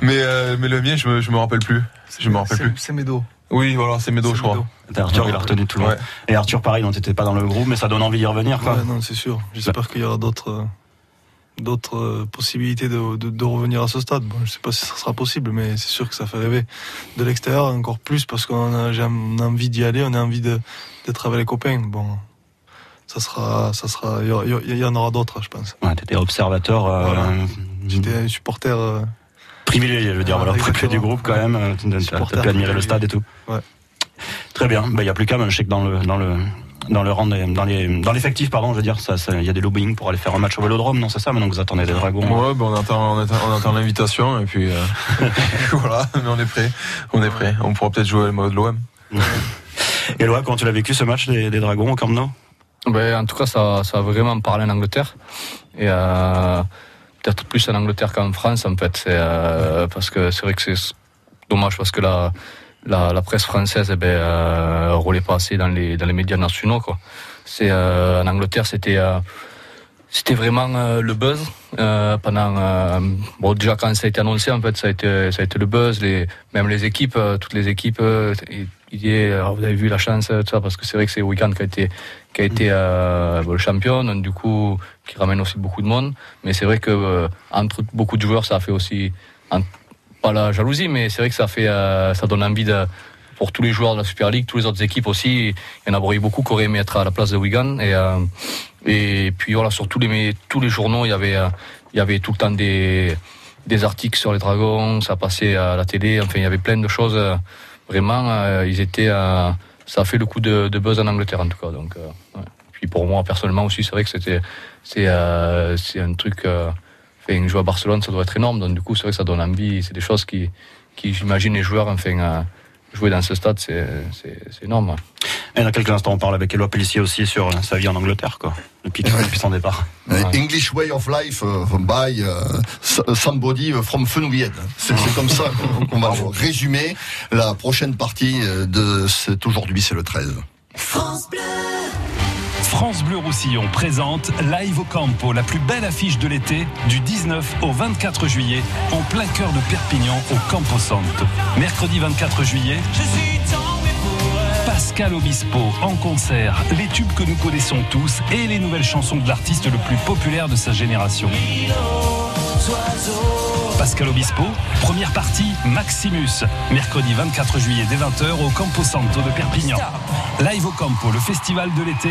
mais, euh, mais le mien, je me, je me rappelle plus. Je me rappelle plus. C'est Médo. Oui, voilà, c'est Médo, je crois. Arthur, il a retenu tout le monde. Et Arthur, pareil, non, t'étais pas dans le groupe, mais ça donne envie d'y revenir, quoi. Ouais, non, c'est sûr. J'espère qu'il y aura d'autres euh, d'autres euh, possibilités de, de, de revenir à ce stade. Bon, je sais pas si ça sera possible, mais c'est sûr que ça fait rêver. De l'extérieur, encore plus parce qu'on a, a envie d'y aller, on a envie d'être avec les copains. Bon, ça sera, ça sera, il y en aura d'autres, je pense. Ouais, t'étais observateur. euh, Voilà. J'étais un supporter. euh, privilégié, je veux dire, Voilà, voilà, préfet du groupe quand même. euh, T'as pu admirer le privilégié. stade et tout. Ouais. Très bien. Bah, il y a plus qu'à, je sais que dans le, dans le, dans le rang des- dans les, dans l'effectif, pardon, je veux dire, ça, il y a des lobbying pour aller faire un match au Vélodrome, non, c'est ça, maintenant que vous attendez des dragons. Ouais, ben on attend, on attend, on attend l'invitation et puis euh, <laughs> <laughs> voilà, mais on est prêt, on est prêt. On pourra peut-être jouer le mode de l'OM. Et Loa, comment tu l'as vécu ce match des, des dragons au Camp Nou? Ben, en tout cas, ça, ça a vraiment parlé en Angleterre. Et euh, peut-être plus en Angleterre qu'en France, en fait. C'est, euh, parce que c'est vrai que c'est dommage parce que la, la, presse française eh ben, euh, relaie pas assez dans les, dans les médias nationaux. C'est, euh, en Angleterre, c'était. euh, c'était vraiment euh, le buzz pendant bon déjà quand ça a été annoncé en fait ça a été ça a été le buzz même les équipes toutes les équipes y alors, vous avez vu la chance tout ça parce que c'est vrai que c'est Weekend qui a été qui a été le champion du coup qui ramène aussi beaucoup de monde mais c'est vrai que entre beaucoup de joueurs ça a fait aussi pas la jalousie mais c'est vrai que ça fait euh, ça donne envie de pour tous les joueurs de la Super League, tous les autres équipes aussi. Il y en a beaucoup qui auraient aimé être à la place de Wigan. Et, euh, et puis voilà, sur tous les, tous les journaux, il y avait, euh, il y avait tout le temps des, des articles sur les dragons, ça passait à la télé, enfin il y avait plein de choses. euh, Vraiment, euh, ils étaient, ça a fait le coup de, de buzz en Angleterre en tout cas. Donc, ouais. Puis pour moi personnellement aussi, c'est vrai que c'était, c'est, c'est un truc. Enfin, jouer à Barcelone, ça doit être énorme. Donc du coup, c'est vrai que ça donne envie. C'est des choses qui, qui j'imagine les joueurs, enfin, euh, jouer dans ce stade, c'est, c'est, c'est énorme. Et dans quelques instants, on parle avec Eloi Pellissier aussi sur sa vie en Angleterre, quoi, depuis, depuis son départ. English way of life uh, by uh, somebody from Fenouillette. C'est c'est comme ça qu'on qu'on va résumer la prochaine partie euh, de cet aujourd'hui, c'est le 13. France Bleu. France Bleu Roussillon présente Live au Campo, la plus belle affiche de l'été, du 19 au 24 juillet, en plein cœur de Perpignan, au Campo Santo. Mercredi 24 juillet, Pascal Obispo en concert, les tubes que nous connaissons tous et les nouvelles chansons de l'artiste le plus populaire de sa génération. Pascal Obispo, première partie Maximus, mercredi 24 juillet dès 20h au Campo Santo de Perpignan. Live au Campo, le festival de l'été,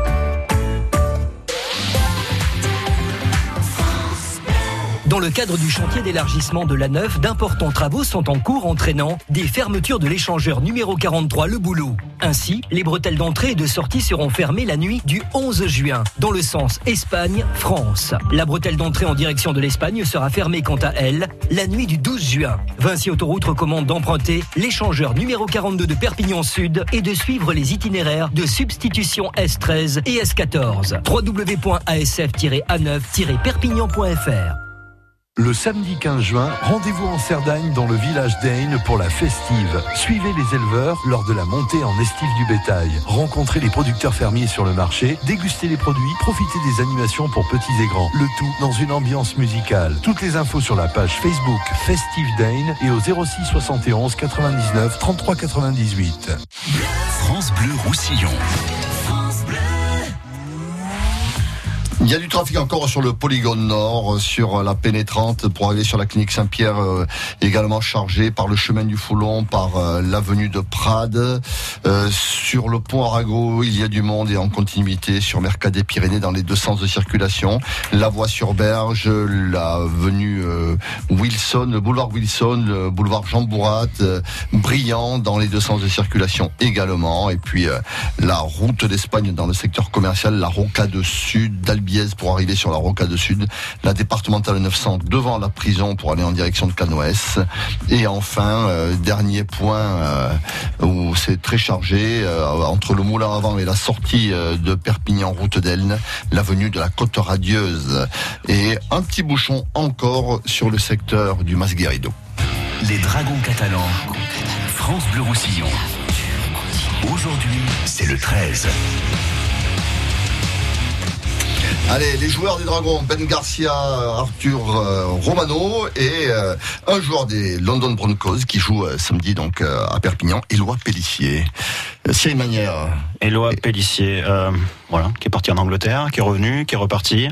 Dans le cadre du chantier d'élargissement de la Neuf, d'importants travaux sont en cours entraînant des fermetures de l'échangeur numéro 43 Le Boulot. Ainsi, les bretelles d'entrée et de sortie seront fermées la nuit du 11 juin, dans le sens Espagne-France. La bretelle d'entrée en direction de l'Espagne sera fermée quant à elle la nuit du 12 juin. Vinci Autoroute recommande d'emprunter l'échangeur numéro 42 de Perpignan Sud et de suivre les itinéraires de substitution S13 et S14. www.asf-a9-perpignan.fr Le samedi 15 juin, rendez-vous en Cerdagne dans le village d'Aine pour la festive. Suivez les éleveurs lors de la montée en estive du bétail. Rencontrez les producteurs fermiers sur le marché, dégustez les produits, profitez des animations pour petits et grands. Le tout dans une ambiance musicale. Toutes les infos sur la page Facebook Festive d'Aine et au 06 71 99 33 98. France Bleu Roussillon. Il y a du trafic encore sur le polygone nord, euh, sur la pénétrante pour aller sur la clinique Saint-Pierre, euh, également chargé par le chemin du Foulon, par euh, l'avenue de Prades. Euh, sur le pont Arago, il y a du monde et en continuité sur Mercadet Pyrénées dans les deux sens de circulation. La voie sur Berge, l'avenue euh, Wilson, le boulevard Wilson, le boulevard Jean Bourrat, euh, brillant dans les deux sens de circulation également. Et puis euh, la route d'Espagne dans le secteur commercial, la Rocade Sud pour arriver sur la Rocade Sud, la départementale 900 devant la prison pour aller en direction de Canoës. Et enfin, euh, dernier point euh, où c'est très chargé, euh, entre le moulin avant et la sortie de Perpignan, route d'Elne, l'avenue de la Côte Radieuse. Et un petit bouchon encore sur le secteur du Masguerido. Les Dragons catalans. France Bleu Roussillon. Aujourd'hui, c'est le 13. Allez, les joueurs des Dragons, Ben Garcia, Arthur euh, Romano et euh, un joueur des London Broncos qui joue euh, samedi donc euh, à Perpignan, Éloi Pellissier. Cyril Manière. Éloi Pellissier, euh, voilà, qui est parti en Angleterre, qui est revenu, qui est reparti.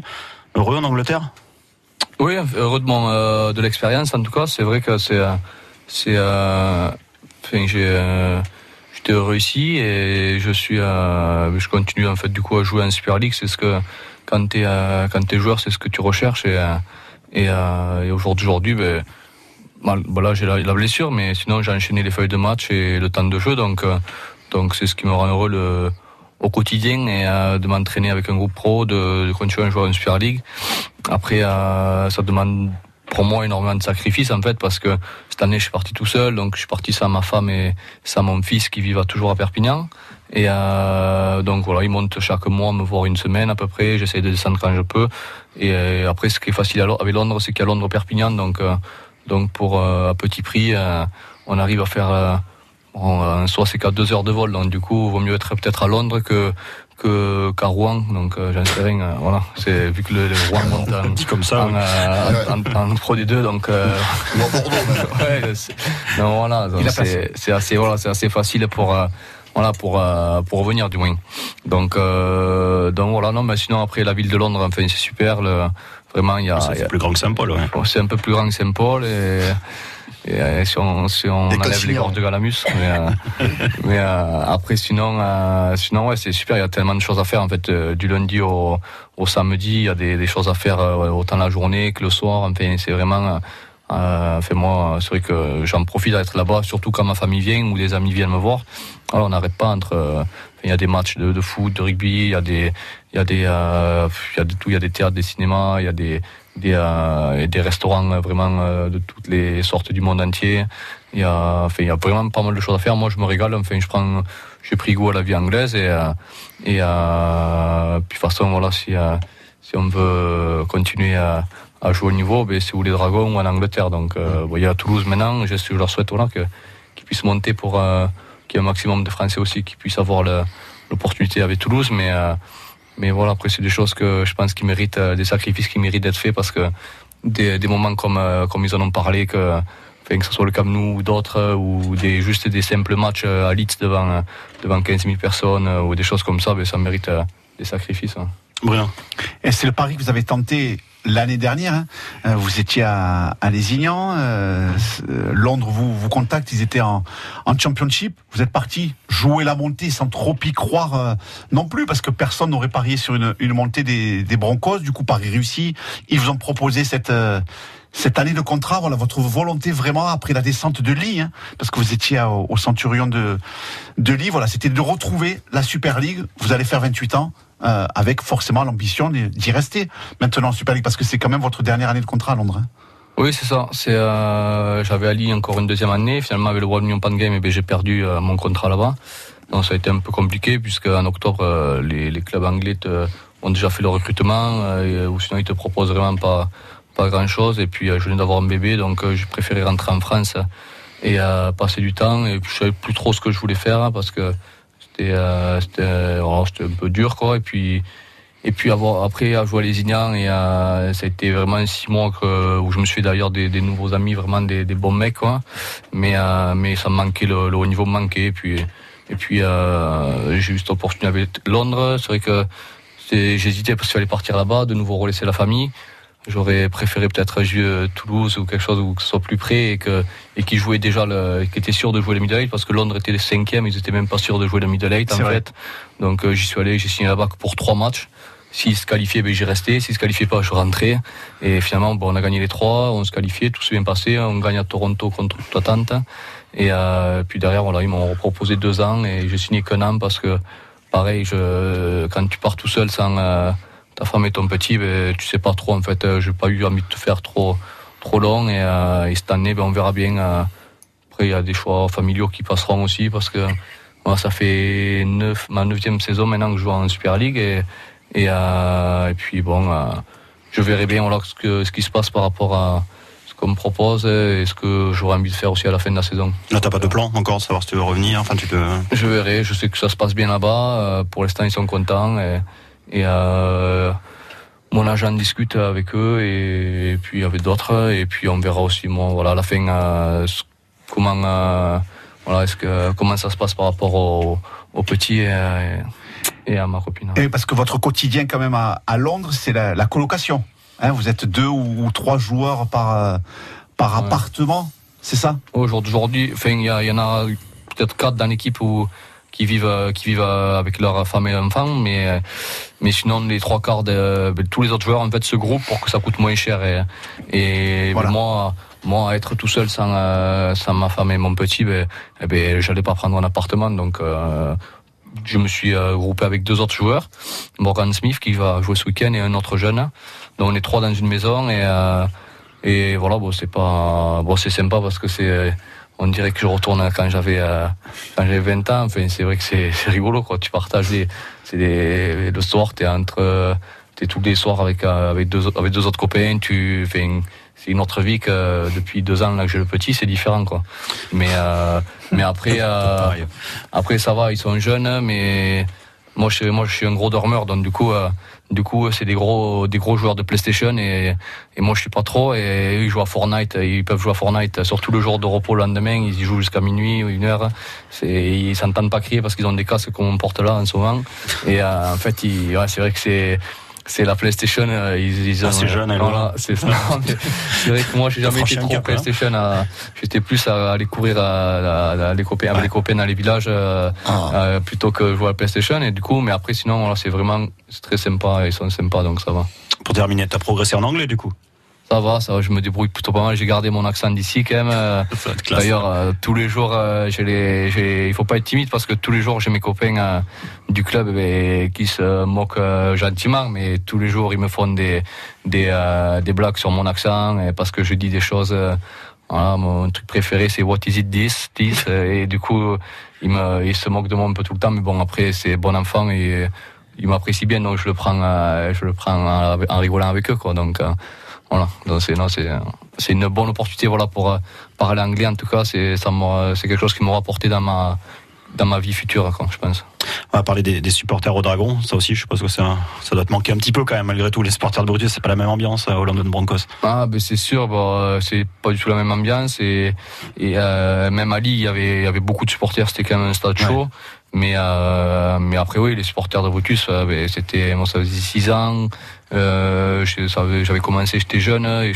Heureux en Angleterre? Oui, heureusement euh, de l'expérience en tout cas. C'est vrai que c'est, euh, c'est, enfin, j'ai, euh, j'étais heureux ici et je suis, euh, je continue en fait du coup à jouer en Super League. C'est ce que quand euh, quand t'es joueur, c'est ce que tu recherches et euh, et, euh, et aujourd'hui, ben, voilà, j'ai la, la blessure, mais sinon j'ai enchaîné les feuilles de match et le temps de jeu, donc euh, donc c'est ce qui me rend heureux au quotidien et euh, de m'entraîner avec un groupe pro, de, de continuer à jouer en Super League. Après, euh, ça demande pour moi énormément de sacrifices en fait parce que cette année je suis parti tout seul, donc je suis parti sans ma femme et sans mon fils qui vivent toujours à Perpignan. Et euh, donc voilà, ils montent chaque mois me voir une semaine à peu près. J'essaie de descendre quand je peux. Et euh, après, ce qui est facile avec Londres, c'est qu'il y a Londres-Perpignan, donc euh, donc pour euh, à petit prix, on arrive à faire bon, en soi c'est qu'à deux heures de vol, donc du coup, il vaut mieux être peut-être à Londres que que qu'à Rouen. Donc euh, j'en sais rien. euh, voilà, c'est vu que le, le Rouen <laughs> monte en, Dit comme ça, en, euh, en, en, en Pro D2, donc euh, <laughs> ouais, c'est- non, voilà, c'est assez voilà, c'est assez facile pour euh, voilà pour euh, pour revenir du moins. Donc euh, donc voilà, non, mais sinon après la ville de Londres, enfin c'est super. Le, vraiment, il y a, C'est plus grand que Saint-Paul, ouais. Bon, c'est un peu plus grand que Saint-Paul et, et, euh, si on, si on enlève les gorges de Galamus. Mais, euh, <laughs> mais euh, après, sinon, euh, sinon ouais, c'est super. Il y a tellement de choses à faire. En fait, du lundi au, au samedi, il y a des, des choses à faire autant la journée que le soir. Enfin, c'est vraiment. Euh, enfin, moi, c'est vrai que j'en profite d'être là-bas, surtout quand ma famille vient ou des amis viennent me voir. Alors, on n'arrête pas entre. euh, il y a des matchs de, de foot, de rugby, il y a des, il y a des, euh, il y a de tout, il y a des théâtres, des cinémas, il y a des, des, euh, et des restaurants euh, vraiment euh, de toutes les sortes du monde entier. Il y a, enfin, il y a vraiment pas mal de choses à faire. Moi, je me régale. Enfin, je prends, j'ai pris goût à la vie anglaise et, euh, et euh, puis de toute façon, voilà, si, si on veut continuer à, à jouer au niveau, ben, c'est ou les Dragons ou en Angleterre. Donc, euh, bon, il y a Toulouse maintenant. Je, je leur souhaite voilà, que, qu'ils puissent monter pour euh, qu'il y ait un maximum de Français aussi qui puissent avoir le- l'opportunité avec Toulouse. Mais, euh, mais voilà, après, c'est des choses que je pense qui méritent, euh, des sacrifices qui méritent d'être faits parce que des, moments comme, euh, comme ils en ont parlé, que, que ce soit le Camp Nou ou d'autres, euh, ou des, juste des simples matchs à Leeds devant, devant 15 000 personnes, ou des choses comme ça, ben, ça mérite des sacrifices. hein. Et c'est le pari que vous avez tenté l'année dernière. hein. Euh, Vous étiez à, à euh, Londres vous, vous contacte. Ils étaient en, en championship. Vous êtes parti jouer la montée sans trop y croire euh, non plus parce que personne n'aurait parié sur une, une montée des, des Broncos. Du coup, pari réussi. Ils vous ont proposé cette... euh, cette année de contrat, voilà votre volonté vraiment après la descente de Lee, hein, parce que vous étiez au, Centurion de, de Lee, voilà, c'était de retrouver la Super League. Vous allez faire 28 ans, euh, avec forcément l'ambition d'y rester maintenant en Super League, parce que c'est quand même votre dernière année de contrat à Londres. hein. Oui, c'est ça. Euh, j'avais Ali encore une deuxième année. Finalement, avec le World Union Pan Game, eh ben, j'ai perdu euh, mon contrat là-bas. Donc, ça a été un peu compliqué, puisque en octobre, les, clubs anglais ont déjà fait le recrutement, ou sinon ils te proposent vraiment pas, pas grand-chose. Et puis, euh, je venais d'avoir un bébé, donc euh, j'ai préféré rentrer en France et euh, passer du temps. Et puis, je savais plus trop ce que je voulais faire, hein, parce que c'était, euh, c'était, un peu dur, quoi. Et puis, et puis avoir, après, à jouer et ça a été vraiment six mois que, où je me suis d'ailleurs des, nouveaux amis, vraiment des, bons mecs, quoi. Mais, mais ça me manquait, le, haut niveau me manquait. Et puis, et puis j'ai eu cette opportunité avec Londres. C'est vrai que j'hésitais parce qu'il fallait partir là-bas, de nouveau relaisser la famille. J'aurais préféré peut-être jouer euh, Toulouse ou quelque chose où que ce soit plus près et que et qui jouait déjà le, qui était sûr de jouer le middle parce que Londres était le cinquième, ils étaient même pas sûrs de jouer le middle eight en vrai. fait. Donc euh, j'y suis allé, j'ai signé là-bas que pour trois matchs. S'ils se qualifiaient, ben, j'y restais. S'ils se qualifiaient pas, je rentrais. Et finalement, bon, on a gagné les trois, on se qualifiait, tout s'est bien passé. On gagne à Toronto contre toute attente. Et euh, puis derrière, voilà, ils m'ont proposé deux ans et j'ai signé qu'un an parce que, pareil, je, quand tu pars tout seul sans euh, ta femme et ton petit, ben, tu sais pas trop. En fait, euh, j'ai pas eu envie de te faire trop, trop long. Et, euh, et cette année, ben, on verra bien. euh, après, il y a des choix familiaux qui passeront aussi parce que moi, ça fait neuf, ma neuvième saison maintenant que je joue en Super League et, et, euh, et puis bon, je verrai bien voilà, ce, que, ce qui se passe par rapport à ce qu'on me propose et ce que j'aurai envie de faire aussi à la fin de la saison. Là, t'as pas de plan encore, savoir si tu veux revenir. Enfin, tu te. Je verrai, je sais que ça se passe bien là-bas. pour l'instant, ils sont contents et, et euh, mon agent discute avec eux et, et puis avec d'autres et puis on verra aussi moi voilà à la fin euh, comment euh, voilà est-ce que comment ça se passe par rapport au, au petit et, et à ma copine. Et parce que votre quotidien quand même à, à Londres, c'est la, la colocation. Hein, vous êtes deux ou, ou trois joueurs par, par appartement, c'est ça? Aujourd'hui, il y, y en a peut-être quatre dans l'équipe où qui vivent euh, qui vivent euh, avec leur femme et enfants, mais euh, mais sinon les trois quarts de ben, tous les autres joueurs en fait se groupent pour que ça coûte moins cher et et moi moi être tout seul sans sans ma femme et mon petit, ben eh ben j'allais pas prendre un appartement donc. euh, je me suis groupé avec deux autres joueurs, Morgan Smith qui va jouer ce week-end et un autre jeune. Donc on est trois dans une maison et euh, et voilà, bon, c'est pas, bon, c'est sympa parce que c'est, on dirait que je retourne quand j'avais, euh, quand j'avais 20 ans. Enfin, c'est vrai que <laughs> c'est, rigolo, quoi. Tu partages des, c'est des, le soir, t'es entre, t'es tous les soirs avec, euh, avec deux, avec deux autres copains, tu, enfin, c'est une autre vie que euh, depuis deux ans là que j'ai le petit, c'est différent, quoi. Mais, euh, mais après, <laughs> euh, après, ça va, ils sont jeunes, mais moi, je, moi, je suis un gros dormeur, donc du coup, euh, du coup, c'est des gros, des gros joueurs de PlayStation et, et moi, je suis pas trop. Et ils jouent à Fortnite, ils peuvent jouer à Fortnite, surtout le jour de repos le lendemain, ils y jouent jusqu'à minuit ou une heure. Ils s'entendent pas crier parce qu'ils ont des casques qu'on porte là en ce moment. Et euh, en fait, c'est vrai que c'est c'est la PlayStation. euh, Ils, ils Ah, c'est jeune, voilà, c'est ça. <laughs> C'est vrai que moi, j'ai jamais été trop cap, hein. PlayStation. à- J'étais plus à aller courir à, à- à les copains, avec les copains dans les villages euh, Ah. euh, plutôt que jouer à la PlayStation. Et du coup, mais après, sinon, voilà, c'est vraiment c'est très sympa. Ils sont sympas, donc ça va. Pour terminer, t'as progressé en anglais du coup? Ça va, ça va, je me débrouille plutôt pas mal. J'ai gardé mon accent d'ici quand même. euh. D'ailleurs, euh, tous les jours, euh, j'ai les, j'ai- il faut pas être timide parce que tous les jours, j'ai mes copains euh, du club eh ben, qui se moquent gentiment, mais tous les jours, ils me font des, des, euh, des blagues sur mon accent et parce que je dis des choses. voilà, mon truc préféré, c'est What is it this, this Et du coup, ils, me, ils se moquent de moi un peu tout le temps, mais bon, après, c'est bon enfant et ils m'apprécient bien, donc je le prends, je le prends en, en rigolant avec eux, quoi. Donc, euh, voilà, donc c'est non, c'est c'est une bonne opportunité, voilà, pour euh, parler anglais. En tout cas, c'est ça c'est quelque chose qui m'aura apporté dans ma dans ma vie future, quoi, je pense. On va parler des, des supporters au Dragon. Ça aussi, je suppose que ça, ça doit te manquer un petit peu quand même, malgré tout. Les supporters de Brutus, c'est pas la même ambiance euh, au London Broncos. Ah, ben c'est sûr, euh, c'est pas du tout la même ambiance et, et euh, même à Lille, il y avait, il y avait beaucoup de supporters, c'était quand même un stade chaud. Mais, euh, mais après, oui, les supporters de Brutus, euh, ben, c'était, moi, ça faisait six ans. Euh, j'avais commencé, j'étais jeune et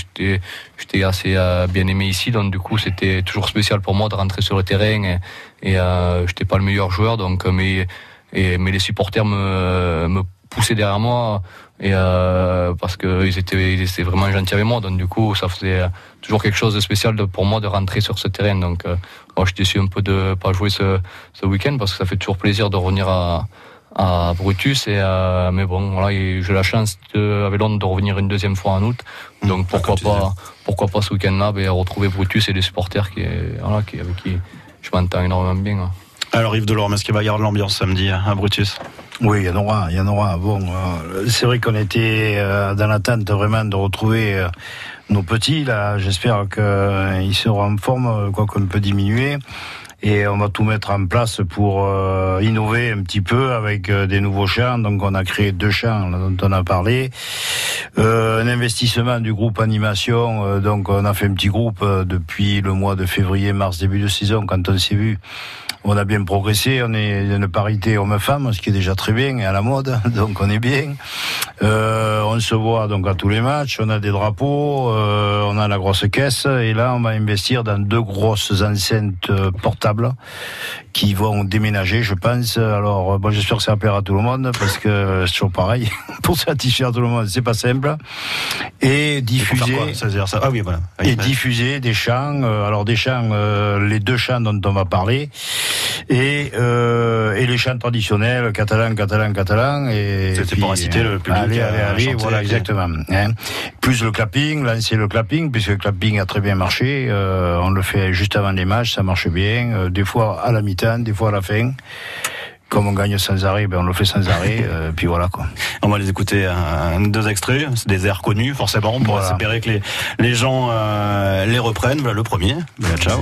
j'étais, assez euh, bien aimé ici. Donc, du coup, c'était toujours spécial pour moi de rentrer sur le terrain et, et euh, j'étais pas le meilleur joueur. Donc, mais, et, mais les supporters me, me poussaient derrière moi et euh, parce que ils étaient, ils étaient vraiment gentils avec moi. Donc, du coup, ça faisait toujours quelque chose de spécial pour moi de rentrer sur ce terrain. Donc, euh, moi, je déçu un peu de pas jouer ce, ce week-end parce que ça fait toujours plaisir de revenir à, à Brutus. Et, euh, mais bon, voilà, j'ai la chance de, avec Londres de revenir une deuxième fois en août. Donc pourquoi pas, pourquoi pas ce week-end-là, ben, retrouver Brutus et les supporters qui, voilà, qui, avec qui je m'entends énormément bien. hein. Alors Yves Delorme, est-ce qu'il va y avoir de l'ambiance samedi à Brutus? Oui, il y en aura, il y en aura. Bon, euh, c'est vrai qu'on était euh, dans l'attente vraiment de retrouver euh, nos petits. Là, j'espère qu'ils seront en forme, quoi qu'on peut diminuer. Et on va tout mettre en place pour euh, innover un petit peu avec euh, des nouveaux champs. Donc on a créé deux champs dont on a parlé. Euh, un investissement du groupe animation. euh, donc on a fait un petit groupe euh, depuis le mois de février, mars, début de saison quand on s'est vu On a bien progressé, on est une parité homme-femme, ce qui est déjà très bien et à la mode, <laughs> donc on est bien. Euh, on se voit donc à tous les matchs, on a des drapeaux, euh, on a la grosse caisse et là on va investir dans deux grosses enceintes euh, portables qui vont déménager, je pense. Alors bon, j'espère que ça va plaire à tout le monde parce que c'est toujours pareil. <laughs> Pour satisfaire tout le monde, c'est pas simple. Et diffuser, quoi? Ça ça? Ah oui, voilà. et Oui, diffuser des chants. euh, alors des chants, euh, les deux chants dont on va parler, et euh, et les chants traditionnels, catalan, catalan, catalan. Et C'était pour inciter le public Allez, à allez, allez, chanter voilà, exactement. hein. Plus le clapping, lancer le clapping, puisque le clapping a très bien marché. euh, on le fait juste avant les matchs, ça marche bien. euh, des fois à la mi-temps, des fois à la fin. Comme on gagne sans arrêt, ben on le fait sans arrêt. <laughs> euh, puis voilà quoi. On va les écouter un, deux extraits, c'est des airs connus forcément, pour Voilà. espérer que les, les gens euh, les reprennent. Voilà le premier. Voilà, ciao.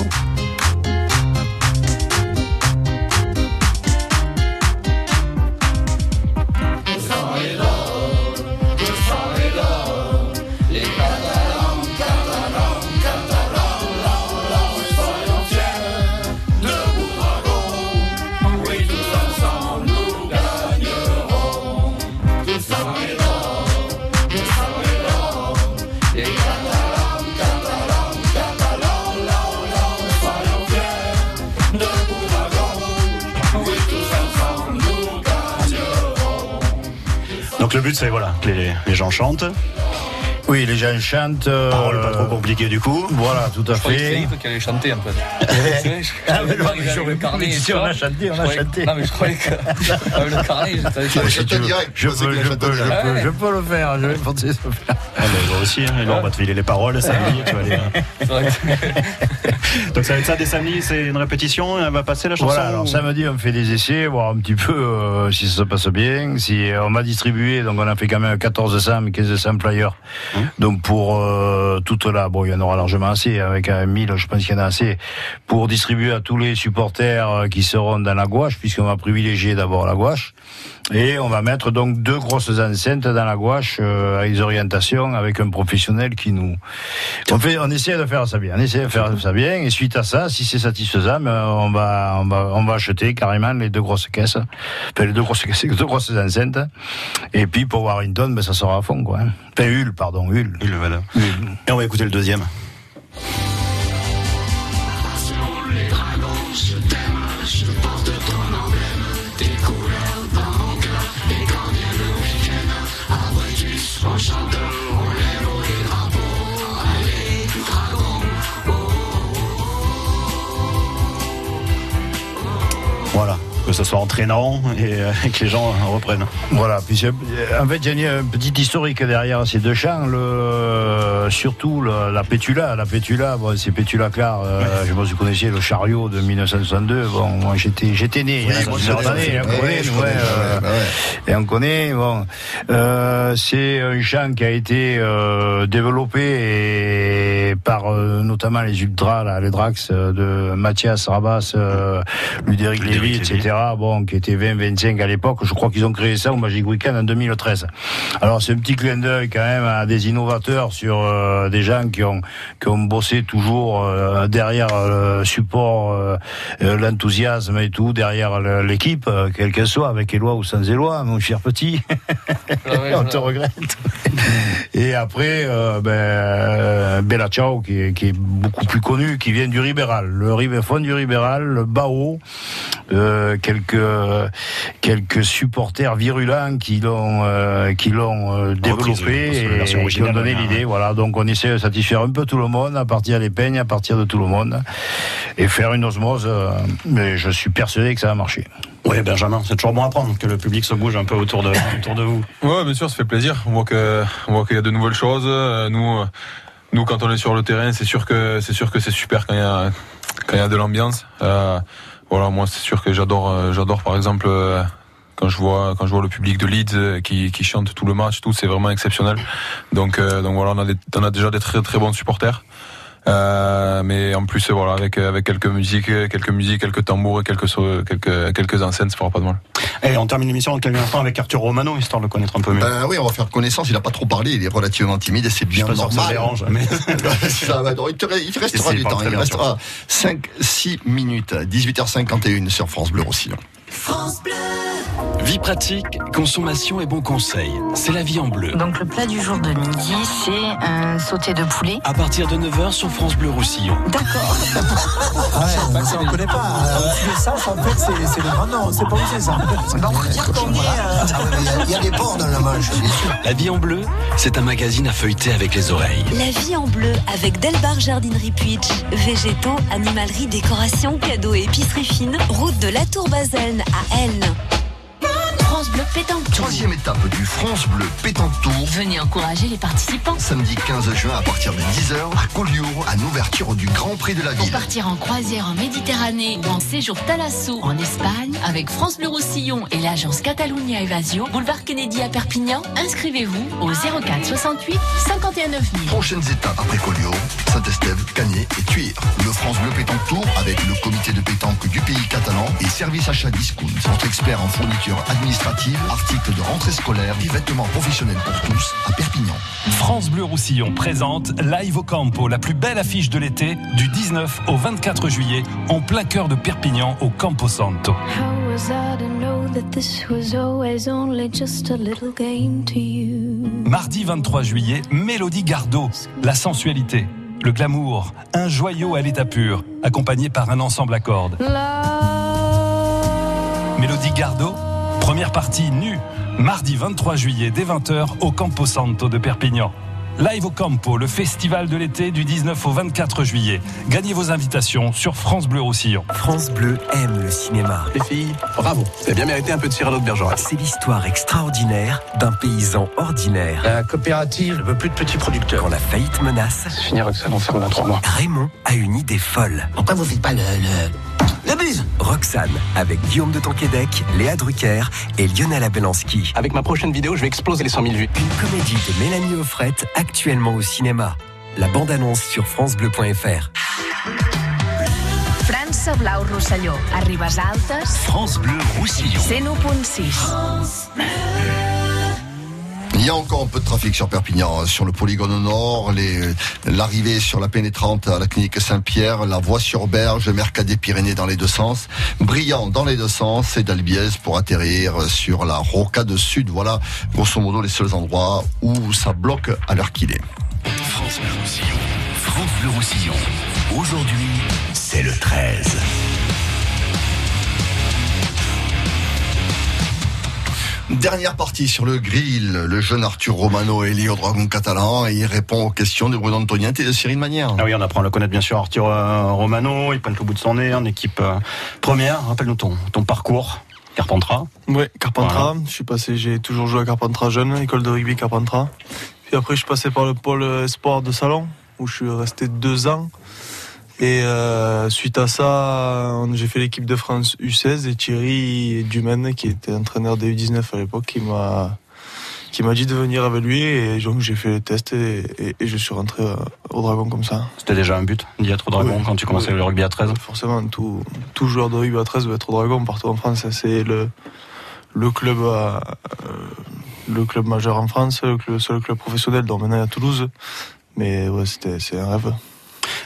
Le but c'est voilà que les gens chantent. Oui, les gens chantent. Parole pas trop compliquée du coup. Voilà, tout à Je fait. c'est Philippe qui allait chanter en fait. <laughs> Ah, mais non, j'aurais le et si on a chanté, on Je a chanté. Non mais je croyais que <laughs> <laughs> avec le carnet, j'étais direct, je peux, je peux, je peux, Ouais. je peux le faire. Je vais penser ça. Ah, mais moi aussi, hein, et là, on va te filer les paroles samedi. tu vas aller, hein. Donc ça va être ça des samedis, c'est une répétition, elle va passer la chanson. Voilà, alors ou- samedi on fait des essais, voir un petit peu euh, si ça se passe bien. Si euh, on va distribuer, donc on a fait quand même 14 SAM, 15 SAM flyers. Hum. Donc pour euh, toute là, bon il y en aura largement assez, avec un 1000 je pense qu'il y en a assez, pour distribuer à tous les supporters euh, qui seront dans la gouache, puisqu'on va privilégier d'abord la gouache. Et on va mettre donc deux grosses enceintes dans la gouache euh, avec des orientations, avec un professionnel qui nous... On, fait, on essaie de faire ça bien, on essaie de faire ça bien, et suite à ça, si c'est satisfaisant, ben, on, va, on, va, on va acheter carrément les deux grosses caisses, enfin les deux grosses caisses, <laughs> les deux grosses enceintes, et puis pour Warrington, ben, ça sera à fond, quoi. hein. Enfin, Hull, pardon, Hull. Hull, voilà. Et on va écouter le deuxième. Brutus, que ce soit entraînant et, euh, et <laughs> que les gens reprennent. Voilà, puis en fait, il y a un petit historique derrière ces deux chants. Le, surtout le- la Pétula. La Pétula, bon, c'est Pétula Clar. euh, Je sais pas si vous connaissiez le chariot de 1962. Bon, j'étais, j'étais né. il y a Oui, moi, plusieurs je connais, années, ouais, on ouais, connaît, je nous, connais, ouais, euh, ouais, ouais. Et on connaît. Bon, Euh, c'est un chant qui a été euh, développé et par euh, notamment les ultras, là, les Drax euh, de Mathias Rabas, euh, Ludéric Lévy, Lévy. Bon, qui était 20-25 à l'époque. Je crois qu'ils ont créé ça au Magic Weekend en 2013. Alors c'est un petit clin d'œil quand même à des innovateurs sur euh, des gens qui ont qui ont bossé toujours euh, derrière le support, euh, euh, l'enthousiasme et tout derrière l'équipe, euh, quelle qu'elle soit, avec Éloi ou sans Éloi, mon cher petit. <laughs> ouais, On te regrette. Et après, euh, ben, euh, Bella Ciao, qui est, qui est beaucoup plus connu, qui vient du Ribéral. Le fond du Ribéral, le Bao, euh, quelques, quelques supporters virulents qui l'ont, euh, qui l'ont euh, Reprise, oui, développé et qui ont donné ouais. l'idée. Voilà. Donc on essaie de satisfaire un peu tout le monde, à partir des peignes, à partir de tout le monde, et faire une osmose. euh, mais je suis persuadé que ça va marcher. Oui, Benjamin, c'est toujours bon à prendre que le public se bouge un peu autour de, <laughs> autour de vous. Ouais, bien sûr, ça fait plaisir. On voit que, on voit qu'il y a de nouvelles choses. Euh, Nous, euh, nous, quand on est sur le terrain, c'est sûr que c'est sûr que c'est super quand il y a quand il y a de l'ambiance. Euh, voilà, moi, c'est sûr que j'adore, euh, j'adore par exemple. euh, quand je vois quand je vois le public de Leeds euh, qui, chante tout le match, tout c'est vraiment exceptionnel. Donc donc voilà, on a, on a déjà des très très bons supporters. Euh, mais en plus, voilà, avec avec quelques musiques, quelques musiques, quelques tambours et quelques so- quelques quelques enceintes, ça fera pas de mal. Et on termine l'émission dans quelques instants avec Arthur Romano, histoire de le connaître un peu mieux. Ben oui, on va faire connaissance. Il a pas trop parlé. Il est relativement timide et c'est bien que ça normal. dérange, mais- <laughs> ça va, donc il, te, il te restera du temps. Il restera 5, 6 minutes. 18h51 sur France Bleu Roussillon. France Bleu. Vie pratique, consommation et bons conseils. C'est la vie en bleu. Donc le plat du jour de midi, c'est un sauté de poulet. À partir de 9h sur France Bleu Roussillon. D'accord. Ouais, bah, ça, on connaît pas. Euh, le sens, en fait, c'est c'est le grand nom. C'est pas où c'est ça. Donc, on va dire qu'on est. euh, Il y a des porcs dans la Manche, bien sûr. La vie en bleu, c'est un magazine à feuilleter avec les oreilles. La vie en bleu avec Delbar Jardinerie Puitch. Végétaux, animalerie, décoration, cadeaux et épicerie fine. Route de la Tour Baselne à Elne. France Bleu Pétanque Tour. Troisième étape du France Bleu Pétanque Tour. Venez encourager les participants. Samedi 15 juin à partir de 10h à Collioure, à l'ouverture du Grand Prix de la Pour ville. partir en croisière en Méditerranée ou en séjour Thalasso en Espagne avec France Bleu Roussillon et l'agence Catalunya Evasio, boulevard Kennedy à Perpignan, inscrivez-vous au 04 68 51 9000. Prochaines étapes après Collioure, Saint-Estève, Canet et Tuire. Le France Bleu Pétanque Tour avec le comité de pétanque du pays catalan et service achat discount. Votre expert en fourniture administrative, articles de rentrée scolaire et vêtements professionnels pour tous à Perpignan. France Bleu Roussillon présente Live au Campo, la plus belle affiche de l'été, du 19 au 24 juillet, en plein cœur de Perpignan, au Campo Santo. How was I to know that this was always only just a little game to you? Mardi 23 juillet, Mélodie Gardot, la sensualité, le glamour, un joyau à l'état pur, accompagné par un ensemble à cordes. Mélodie Gardot, première partie nue, mardi 23 juillet dès 20h au Campo Santo de Perpignan. Live au Campo, le festival de l'été du 19 au 24 juillet. Gagnez vos invitations sur France Bleu Roussillon. France Bleu aime le cinéma. Les filles, bravo. Vous avez bien mérité un peu de Cyrano de Bergerac. C'est l'histoire extraordinaire d'un paysan ordinaire. La coopérative ne veut plus de petits producteurs. Quand la faillite menace, Finir avec ça, on ferme dans trois mois. Raymond a une idée folle. Pourquoi vous faites pas le. le... Roxane, avec Guillaume de Tonquédec, Léa Drucker et Lionel Abelanski. Avec ma prochaine vidéo, je vais exploser les 100 000 vues. Une comédie de Mélanie Offrette, actuellement au cinéma. La bande-annonce sur FranceBleu.fr. França Blau Rosselló. A Ribes Altes. France Bleu Roussillon. 101.6. Il y a encore un peu de trafic sur Perpignan, sur le polygone nord, les- l'arrivée sur la pénétrante à la clinique Saint-Pierre, la voie sur Berge, Mercadet Pyrénées dans les deux sens, Brillant dans les deux sens et d'Albiez pour atterrir sur la Rocade Sud. Voilà, grosso modo, les seuls endroits où ça bloque à l'heure qu'il est. France Bleu Roussillon. France Bleu Roussillon. Aujourd'hui, c'est le 13. Dernière partie sur le grill, le jeune Arthur Romano est lié au dragon catalan et il répond aux questions de Bruno Antoniette et de Cyril Manière. Ah oui, on apprend à le connaître bien sûr, Arthur euh, Romano, il pointe le bout de son nez, en équipe euh, première. Rappelle-nous ton, ton parcours, Carpentras. Ouais, Carpentras. Je suis passé, j'ai toujours joué à Carpentras jeune, école de rugby Carpentras. Puis après, je suis passé par le pôle espoir de Salon, où je suis resté deux ans. Et euh, suite à ça, j'ai fait l'équipe de France U16 et Thierry Dumaine, qui était entraîneur des U19 à l'époque, qui m'a qui m'a dit de venir avec lui et donc j'ai fait le test et, et- et je suis rentré euh, au Dragon comme ça. C'était déjà un but d'y être au Dragon Oui. quand tu commençais Oui. le rugby à 13 Forcément, tout, tout joueur de rugby à 13 veut être au Dragon partout en France. C'est le, le club euh, le club majeur en France, le, club- seul club professionnel. Donc maintenant il y a Toulouse. Mais ouais, c'était c'est un rêve.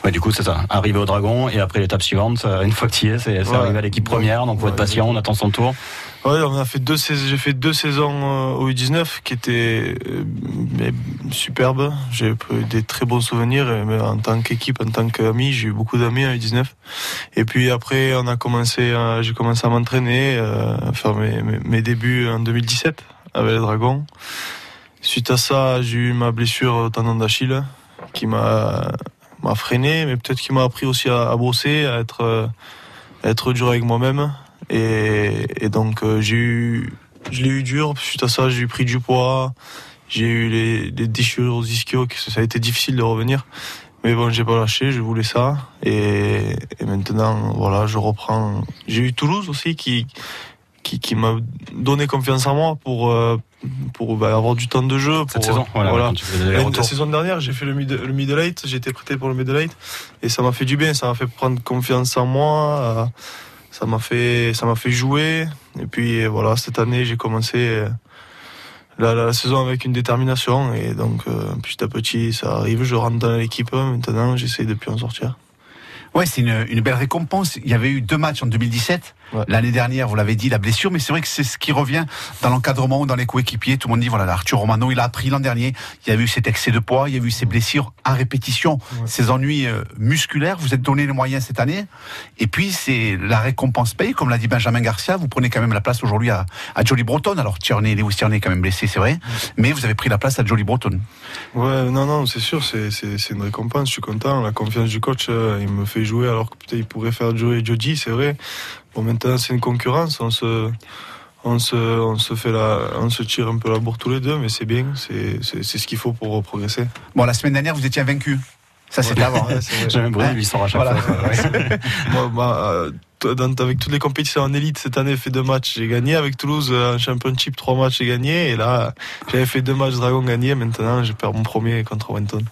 Ouais, du coup, c'est ça. Arrivé au Dragon et après l'étape suivante, euh, une fois que tu y es, c'est Ouais. arrivé à l'équipe première. Donc, faut être patient, on attend son tour. Ouais, on a fait deux saisons, j'ai fait deux saisons euh, au U19 qui étaient euh, mais superbes. J'ai eu des très bons souvenirs. et mais en tant qu'équipe, en tant qu'ami, j'ai eu beaucoup d'amis en U19. Et puis après, on a commencé, à- j'ai commencé à m'entraîner, euh, à faire mes, mes, mes débuts en 2017 avec les Dragons. Suite à ça, j'ai eu ma blessure au tendon d'Achille qui m'a m'a freiné, mais peut-être qui m'a appris aussi à, bosser, à être euh, à être dur avec moi-même. Et, donc euh, j'ai eu, je l'ai eu dur. Suite à ça, j'ai pris du poids. J'ai eu les, déchirures aux ischios, ça a été difficile de revenir. Mais bon, j'ai pas lâché, je voulais ça. Et, maintenant, voilà, je reprends. J'ai eu Toulouse aussi qui qui, qui m'a donné confiance en moi pour euh, pour bah, avoir du temps de jeu. Pour, Cette saison, voilà, La- saison dernière, j'ai fait le, mid, le j'ai été prêté pour le middle eight, et ça m'a fait du bien, ça m'a fait prendre confiance en moi, euh, ça m'a fait, ça m'a fait jouer, et puis voilà, cette année, j'ai commencé euh, la, la saison avec une détermination, et donc euh, petit à petit, ça arrive, je rentre dans l'équipe, maintenant, j'essaie de plus en sortir. Ouais, c'est une, une belle récompense. Il y avait eu deux matchs en 2017. L'année dernière, vous l'avez dit, la blessure, mais c'est vrai que c'est ce qui revient dans l'encadrement ou dans les coéquipiers. Tout le monde dit, voilà, là, Arthur Romano, il a appris l'an dernier. Il y a eu cet excès de poids, il y a eu ces blessures à répétition, ces ennuis euh, musculaires. Vous êtes donné les moyens cette année. Et puis, c'est la récompense paye. Comme l'a dit Benjamin Garcia, vous prenez quand même la place aujourd'hui à, à Jolly Breton. Alors, Tierney, Lewis Tierney est quand même blessé, c'est vrai. Mais vous avez pris la place à Jolly Breton. Ouais, non, non, c'est sûr, c'est, une récompense, je suis content. La confiance du coach, euh, il me fait jouer alors que peut-être il pourrait faire jouer Joji, c'est vrai. Bon, maintenant, c'est une concurrence, on se, on se, on se fait la, on se tire un peu la bourre tous les deux, mais c'est bien, c'est, c'est, c'est ce qu'il faut pour progresser. Bon, la semaine dernière, vous étiez invaincu. Ça, c'était avant. Ouais, <laughs> c'est vrai. J'aime il sort à chaque Voilà. fois. <laughs> Ouais. Moi, moi, euh, t- dans- avec toutes les compétitions en élite cette année, j'ai fait deux matchs, j'ai gagné avec Toulouse euh, en championship, trois matchs, j'ai gagné, et là, j'avais fait deux matchs Dragon gagné, maintenant, je perds mon premier contre Wenton.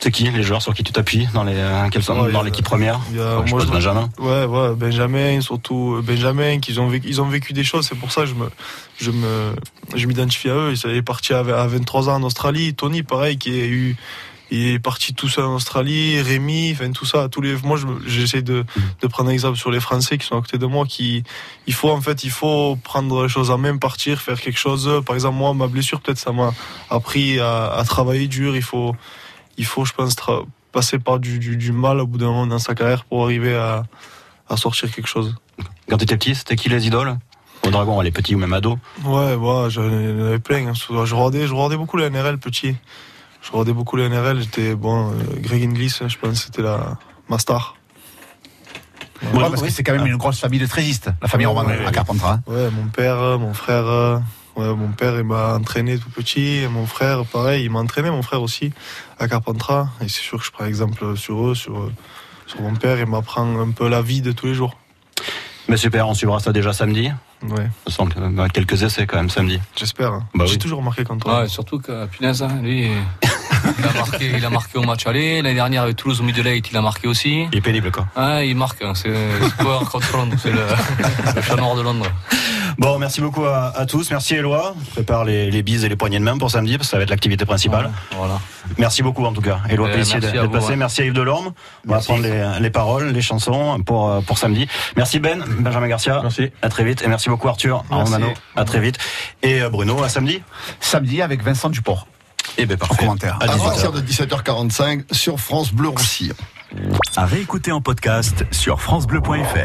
C'est qui les joueurs sur qui tu t'appuies dans les euh, quels sont Ouais, dans l'équipe première a- Je moi, je- Benjamin. Ouais, ouais, Benjamin, surtout euh, Benjamin, qu'ils ont vécu, ils ont vécu des choses. C'est pour ça que je me, je me, je m'identifie à eux. Ils est parti à, à 23 ans en Australie. Tony, pareil, qui a eu, il est parti tout seul en Australie. Rémi, enfin tout ça. Tous les, moi, j'essaie de, de prendre un exemple sur les Français qui sont à côté de moi. Qui, il faut en fait, il faut prendre les choses en main, partir, faire quelque chose. Par exemple, moi, ma blessure, peut-être, ça m'a appris à, à travailler dur. Il faut, il faut, je pense, passer par du, du, du mal au bout d'un moment dans sa carrière pour arriver à, à sortir quelque chose. Quand tu étais petit, c'était qui les idoles? Au Dragon, les petits ou même ados? Ouais, ouais, j'en avais plein. hein. Je regardais, je regardais beaucoup la NRL petit. Je regardais beaucoup la NRL. J'étais bon, euh, Greg Inglis, je pense, que c'était la ma star. Ouais, parce que c'est quand même une grosse famille de trésistes, la famille Romano à Carpentras. hein. Ouais, mon père, mon frère, ouais, mon père, il m'a entraîné tout petit. Et mon frère, pareil, il m'a entraîné, mon frère aussi, à Carpentras. Et c'est sûr que je prends exemple sur eux, sur, sur mon père. Il m'apprend un peu la vie de tous les jours. Mais super, on suivra ça déjà samedi. Ouais. Euh, quelques essais quand même samedi. J'espère. hein. Bah J'ai oui. toujours marqué contre toi. Ouais, surtout que, punaise, hein, lui, <laughs> il a, marqué, il a marqué au match aller. L'année dernière, avec Toulouse au Middle Eight, il a marqué aussi. Il est pénible quoi. Ouais, il marque. hein, C'est Power contre Londres. C'est le, le chat noir de Londres. Bon, merci beaucoup à, à tous. Merci Eloi. Prépare les, les bises et les poignées de main pour samedi, parce que ça va être l'activité principale. Voilà. Merci beaucoup en tout cas. Eloi Euh, Pellissier d'être à passé. ouais. Merci à Yves Delorme. On va prendre les, les paroles, les chansons pour, euh, pour samedi. Merci Ben, Benjamin Garcia. Merci. À très vite. Et merci beaucoup Arthur, Merci. Romano. À très vite. Et euh, Bruno, à samedi. Samedi avec Vincent Duport. Et ben parfait. En commentaire. À À 18h. partir de 17h45 sur France Bleu Roussillon. À réécouter en podcast sur FranceBleu.fr.